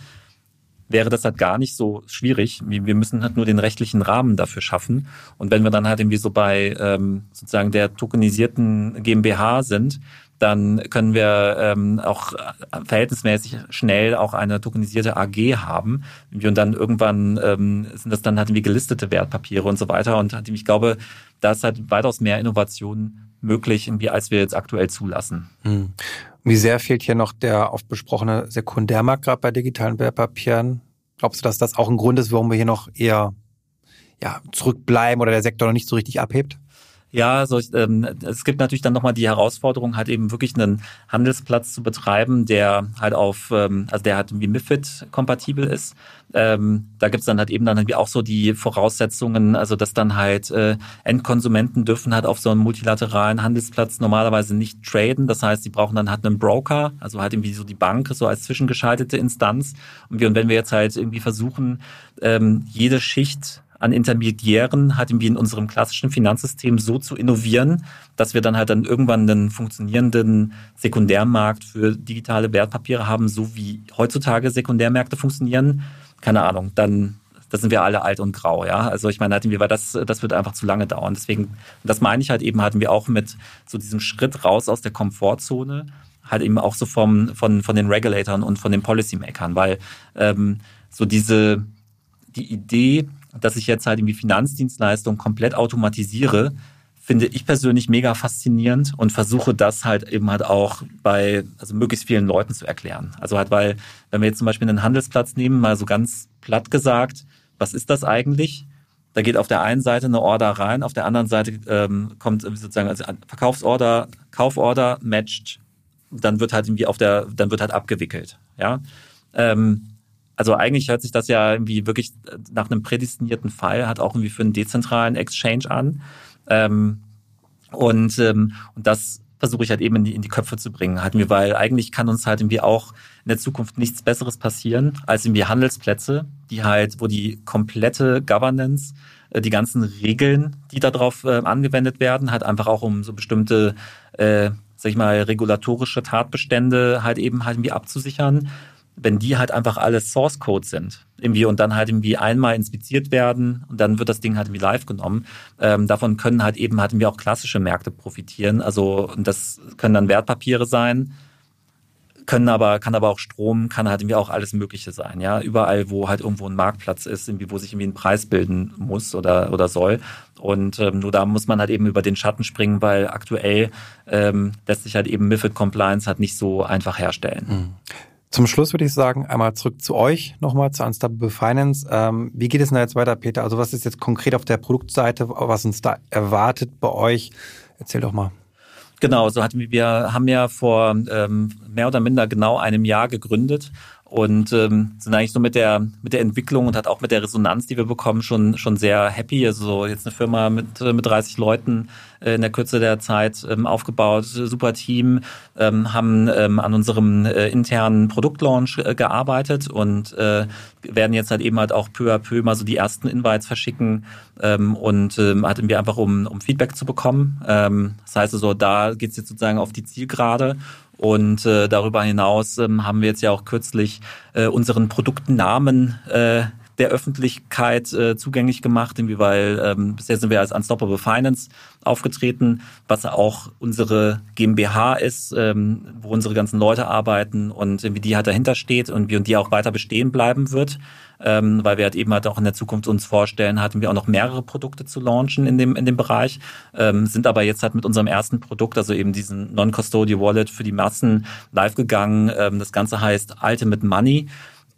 Speaker 2: wäre das halt gar nicht so schwierig. Wir müssen halt nur den rechtlichen Rahmen dafür schaffen. Und wenn wir dann halt irgendwie so bei ähm, sozusagen der tokenisierten GmbH sind, dann können wir ähm, auch verhältnismäßig schnell auch eine tokenisierte AG haben. Und dann irgendwann ähm, sind das dann halt wie gelistete Wertpapiere und so weiter. Und ich glaube, da ist halt weitaus mehr Innovation möglich, irgendwie, als wir jetzt aktuell zulassen. Hm.
Speaker 1: Wie sehr fehlt hier noch der oft besprochene Sekundärmarkt gerade bei digitalen Wertpapieren? Glaubst du, dass das auch ein Grund ist, warum wir hier noch eher ja, zurückbleiben oder der Sektor noch nicht so richtig abhebt?
Speaker 2: Ja, also ähm, es gibt natürlich dann nochmal die Herausforderung, halt eben wirklich einen Handelsplatz zu betreiben, der halt auf, ähm, also der halt wie MIFID kompatibel ist. Ähm, da gibt's dann halt eben dann irgendwie auch so die Voraussetzungen, also dass dann halt äh, Endkonsumenten dürfen halt auf so einem multilateralen Handelsplatz normalerweise nicht traden. Das heißt, sie brauchen dann halt einen Broker, also halt irgendwie so die Bank, so als zwischengeschaltete Instanz. Und, wir, und wenn wir jetzt halt irgendwie versuchen, ähm, jede Schicht an Intermediären halt irgendwie in unserem klassischen Finanzsystem so zu innovieren, dass wir dann halt dann irgendwann einen funktionierenden Sekundärmarkt für digitale Wertpapiere haben, so wie heutzutage Sekundärmärkte funktionieren. Keine Ahnung, dann da sind wir alle alt und grau, ja. Also ich meine, hatten wir, weil das, das wird einfach zu lange dauern. Deswegen, das meine ich halt eben, hatten wir auch mit so diesem Schritt raus aus der Komfortzone, halt eben auch so vom, von, von den Regulatoren und von den Policymakern, weil ähm, so diese, die Idee, dass ich jetzt halt irgendwie Finanzdienstleistungen komplett automatisiere, finde ich persönlich mega faszinierend und versuche das halt eben halt auch bei also möglichst vielen Leuten zu erklären. Also halt, weil, wenn wir jetzt zum Beispiel einen Handelsplatz nehmen, mal so ganz platt gesagt, was ist das eigentlich? Da geht auf der einen Seite eine Order rein, auf der anderen Seite ähm, kommt sozusagen also Verkaufsorder, Kauforder matched, dann wird halt irgendwie auf der, dann wird halt abgewickelt. Ja. Ähm, also eigentlich hört sich das ja irgendwie wirklich nach einem prädestinierten Fall, hat auch irgendwie für einen dezentralen Exchange an. Ähm, und, ähm, und das versuche ich halt eben in die, in die Köpfe zu bringen. Hatten wir, weil eigentlich kann uns halt irgendwie auch in der Zukunft nichts Besseres passieren als irgendwie Handelsplätze, die halt, wo die komplette Governance, äh, die ganzen Regeln, die darauf äh, angewendet werden, halt einfach auch um so bestimmte, äh, sag ich mal, regulatorische Tatbestände halt eben halt irgendwie abzusichern, wenn die halt einfach alles Source Code sind, irgendwie und dann halt irgendwie einmal inspiziert werden und dann wird das Ding halt irgendwie live genommen. Ähm, davon können halt eben halt irgendwie auch klassische Märkte profitieren. Also das können dann Wertpapiere sein, können aber kann aber auch Strom, kann halt irgendwie auch alles Mögliche sein. Ja, überall wo halt irgendwo ein Marktplatz ist, irgendwie wo sich irgendwie ein Preis bilden muss oder oder soll. Und ähm, nur da muss man halt eben über den Schatten springen, weil aktuell ähm, lässt sich halt eben MiFID Compliance halt nicht so einfach herstellen. Mhm.
Speaker 1: Zum Schluss würde ich sagen, einmal zurück zu euch nochmal, zu Unstoppable Finance. Ähm, wie geht es denn jetzt weiter, Peter? Also was ist jetzt konkret auf der Produktseite, was uns da erwartet bei euch? Erzähl doch mal.
Speaker 2: Genau, so hatten wir, wir haben ja vor ähm, mehr oder minder genau einem Jahr gegründet und ähm, sind eigentlich so mit der mit der Entwicklung und hat auch mit der Resonanz, die wir bekommen, schon schon sehr happy. Also jetzt eine Firma mit mit 30 Leuten äh, in der Kürze der Zeit ähm, aufgebaut, super Team, ähm, haben ähm, an unserem äh, internen Produktlaunch äh, gearbeitet und äh, werden jetzt halt eben halt auch peu à peu mal so die ersten Invites verschicken ähm, und ähm, hatten wir einfach um um Feedback zu bekommen. Ähm, das heißt also, da geht's jetzt sozusagen auf die Zielgerade und äh, darüber hinaus ähm, haben wir jetzt ja auch kürzlich äh, unseren Produktnamen äh, der Öffentlichkeit äh, zugänglich gemacht, weil ähm, bisher sind wir als Unstoppable Finance aufgetreten, was auch unsere GmbH ist, ähm, wo unsere ganzen Leute arbeiten und wie die halt dahinter steht und wie und die auch weiter bestehen bleiben wird, ähm, weil wir halt eben halt auch in der Zukunft uns vorstellen, hatten wir auch noch mehrere Produkte zu launchen in dem in dem Bereich, ähm, sind aber jetzt halt mit unserem ersten Produkt, also eben diesen Non-Custodial Wallet für die Massen live gegangen. Ähm, das Ganze heißt Ultimate Money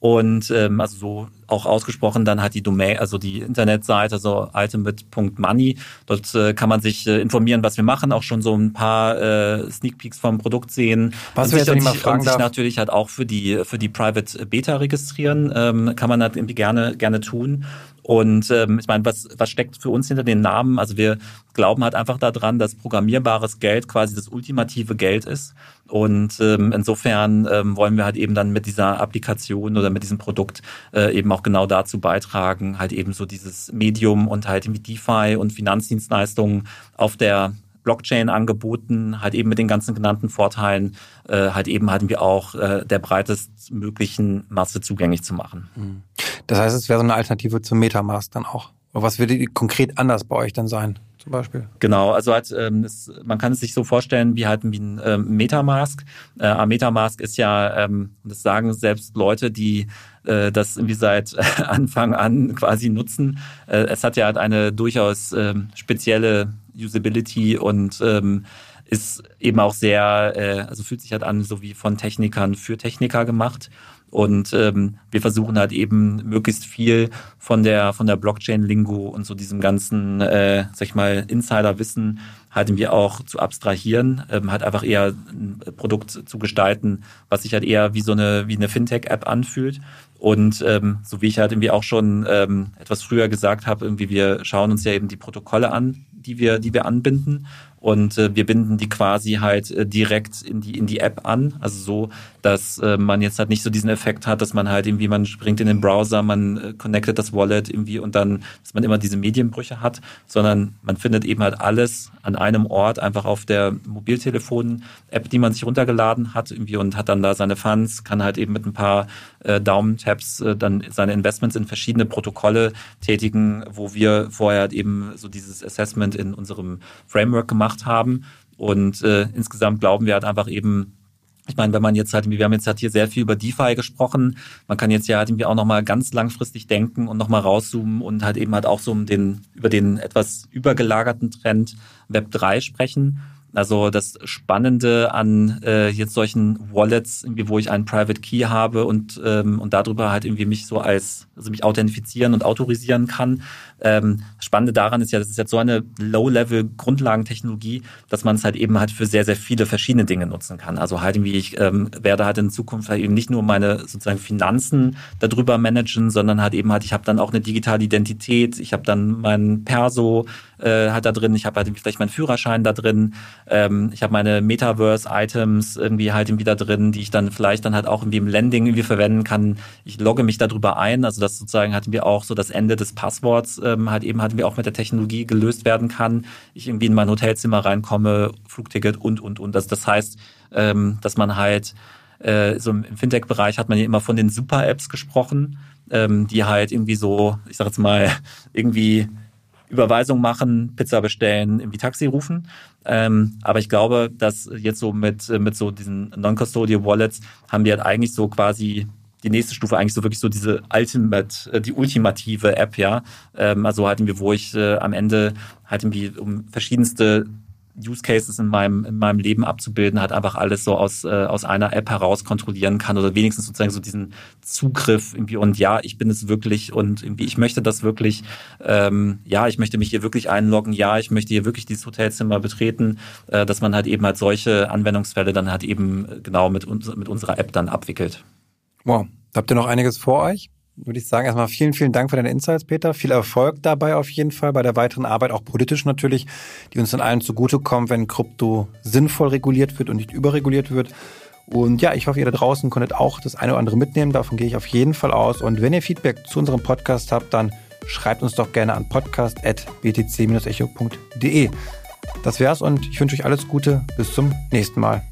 Speaker 2: und ähm, also so auch ausgesprochen dann halt die Domain, also die Internetseite, so ultimate.money. Dort äh, kann man sich äh, informieren, was wir machen, auch schon so ein paar äh, Sneak Peeks vom Produkt sehen.
Speaker 1: Was und sich,
Speaker 2: und
Speaker 1: sich, und
Speaker 2: sich natürlich halt auch für die für die Private Beta registrieren, ähm, kann man halt irgendwie gerne gerne tun. Und ähm, ich meine, was, was steckt für uns hinter den Namen? Also wir glauben halt einfach daran, dass programmierbares Geld quasi das ultimative Geld ist. Und ähm, insofern ähm, wollen wir halt eben dann mit dieser Applikation oder mit diesem Produkt äh, eben auch genau dazu beitragen, halt eben so dieses Medium und halt mit DeFi und Finanzdienstleistungen auf der Blockchain angeboten, halt eben mit den ganzen genannten Vorteilen, äh, halt eben hatten wir auch äh, der breitestmöglichen Masse zugänglich zu machen. Hm.
Speaker 1: Das heißt, es wäre so eine Alternative zum Metamask dann auch. Oder was würde konkret anders bei euch dann sein? Zum Beispiel.
Speaker 2: Genau, also halt, ähm, es, man kann es sich so vorstellen wie halt wie ein ähm, Metamask. Äh, Metamask ist ja, ähm, das sagen selbst Leute, die äh, das irgendwie seit (laughs) Anfang an quasi nutzen. Äh, es hat ja halt eine durchaus ähm, spezielle Usability und ähm, ist eben auch sehr, äh, also fühlt sich halt an, so wie von Technikern für Techniker gemacht. Und ähm, wir versuchen halt eben möglichst viel von der von der Blockchain-Lingo und so diesem ganzen, äh, sag ich mal, Insider-Wissen halt wir auch zu abstrahieren, ähm, halt einfach eher ein Produkt zu gestalten, was sich halt eher wie so eine wie eine Fintech-App anfühlt. Und ähm, so wie ich halt irgendwie auch schon ähm, etwas früher gesagt habe, irgendwie wir schauen uns ja eben die Protokolle an, die wir die wir anbinden und äh, wir binden die quasi halt äh, direkt in die in die App an, also so, dass äh, man jetzt halt nicht so diesen Effekt hat, dass man halt irgendwie man springt in den Browser, man äh, connectet das Wallet irgendwie und dann, dass man immer diese Medienbrüche hat, sondern man findet eben halt alles an einem Ort einfach auf der Mobiltelefon-App, die man sich runtergeladen hat irgendwie und hat dann da seine Funds, kann halt eben mit ein paar äh, Daumen-Tabs äh, dann seine Investments in verschiedene Protokolle tätigen, wo wir vorher halt eben so dieses Assessment in unserem Framework gemacht gemacht haben. Und äh, insgesamt glauben wir halt einfach eben, ich meine, wenn man jetzt halt, wir haben jetzt halt hier sehr viel über DeFi gesprochen, man kann jetzt ja halt irgendwie auch nochmal ganz langfristig denken und nochmal rauszoomen und halt eben halt auch so um den, über den etwas übergelagerten Trend Web 3 sprechen. Also das Spannende an äh, jetzt solchen Wallets, irgendwie, wo ich einen Private Key habe und ähm, und darüber halt irgendwie mich so als also mich authentifizieren und autorisieren kann. Ähm, Spannende daran ist ja, das ist jetzt so eine Low-Level Grundlagentechnologie, dass man es halt eben halt für sehr sehr viele verschiedene Dinge nutzen kann. Also halt irgendwie ich ähm, werde halt in Zukunft halt eben nicht nur meine sozusagen Finanzen darüber managen, sondern halt eben halt ich habe dann auch eine digitale Identität, ich habe dann mein Perso äh, halt da drin, ich habe halt vielleicht meinen Führerschein da drin ähm, ich habe meine Metaverse-Items irgendwie halt irgendwie da drin, die ich dann vielleicht dann halt auch irgendwie im Landing irgendwie verwenden kann. Ich logge mich darüber ein, also das sozusagen hatten wir auch so das Ende des Passworts ähm, halt eben hatten wir auch mit der Technologie gelöst werden kann. Ich irgendwie in mein Hotelzimmer reinkomme, Flugticket und und und. Also das heißt, ähm, dass man halt äh, so im Fintech-Bereich hat man ja immer von den Super-Apps gesprochen, ähm, die halt irgendwie so, ich sag jetzt mal, (laughs) irgendwie Überweisung machen, Pizza bestellen, irgendwie Taxi rufen. Ähm, aber ich glaube, dass jetzt so mit, mit so diesen Non-Custodial Wallets haben wir halt eigentlich so quasi die nächste Stufe eigentlich so wirklich so diese Ultimate, äh, die ultimative App, ja. Ähm, also hatten wir, wo ich äh, am Ende halt irgendwie um verschiedenste Use Cases in meinem, in meinem Leben abzubilden, halt einfach alles so aus, äh, aus einer App heraus kontrollieren kann oder wenigstens sozusagen so diesen Zugriff irgendwie und ja, ich bin es wirklich und irgendwie ich möchte das wirklich, ähm, ja, ich möchte mich hier wirklich einloggen, ja, ich möchte hier wirklich dieses Hotelzimmer betreten, äh, dass man halt eben halt solche Anwendungsfälle dann halt eben genau mit, uns, mit unserer App dann abwickelt.
Speaker 1: Wow, habt ihr noch einiges vor euch? Würde ich sagen, erstmal vielen, vielen Dank für deine Insights, Peter. Viel Erfolg dabei auf jeden Fall bei der weiteren Arbeit, auch politisch natürlich, die uns dann allen zugutekommt, wenn Krypto sinnvoll reguliert wird und nicht überreguliert wird. Und ja, ich hoffe, ihr da draußen konntet auch das eine oder andere mitnehmen. Davon gehe ich auf jeden Fall aus. Und wenn ihr Feedback zu unserem Podcast habt, dann schreibt uns doch gerne an podcast.btc-echo.de. Das wär's und ich wünsche euch alles Gute. Bis zum nächsten Mal.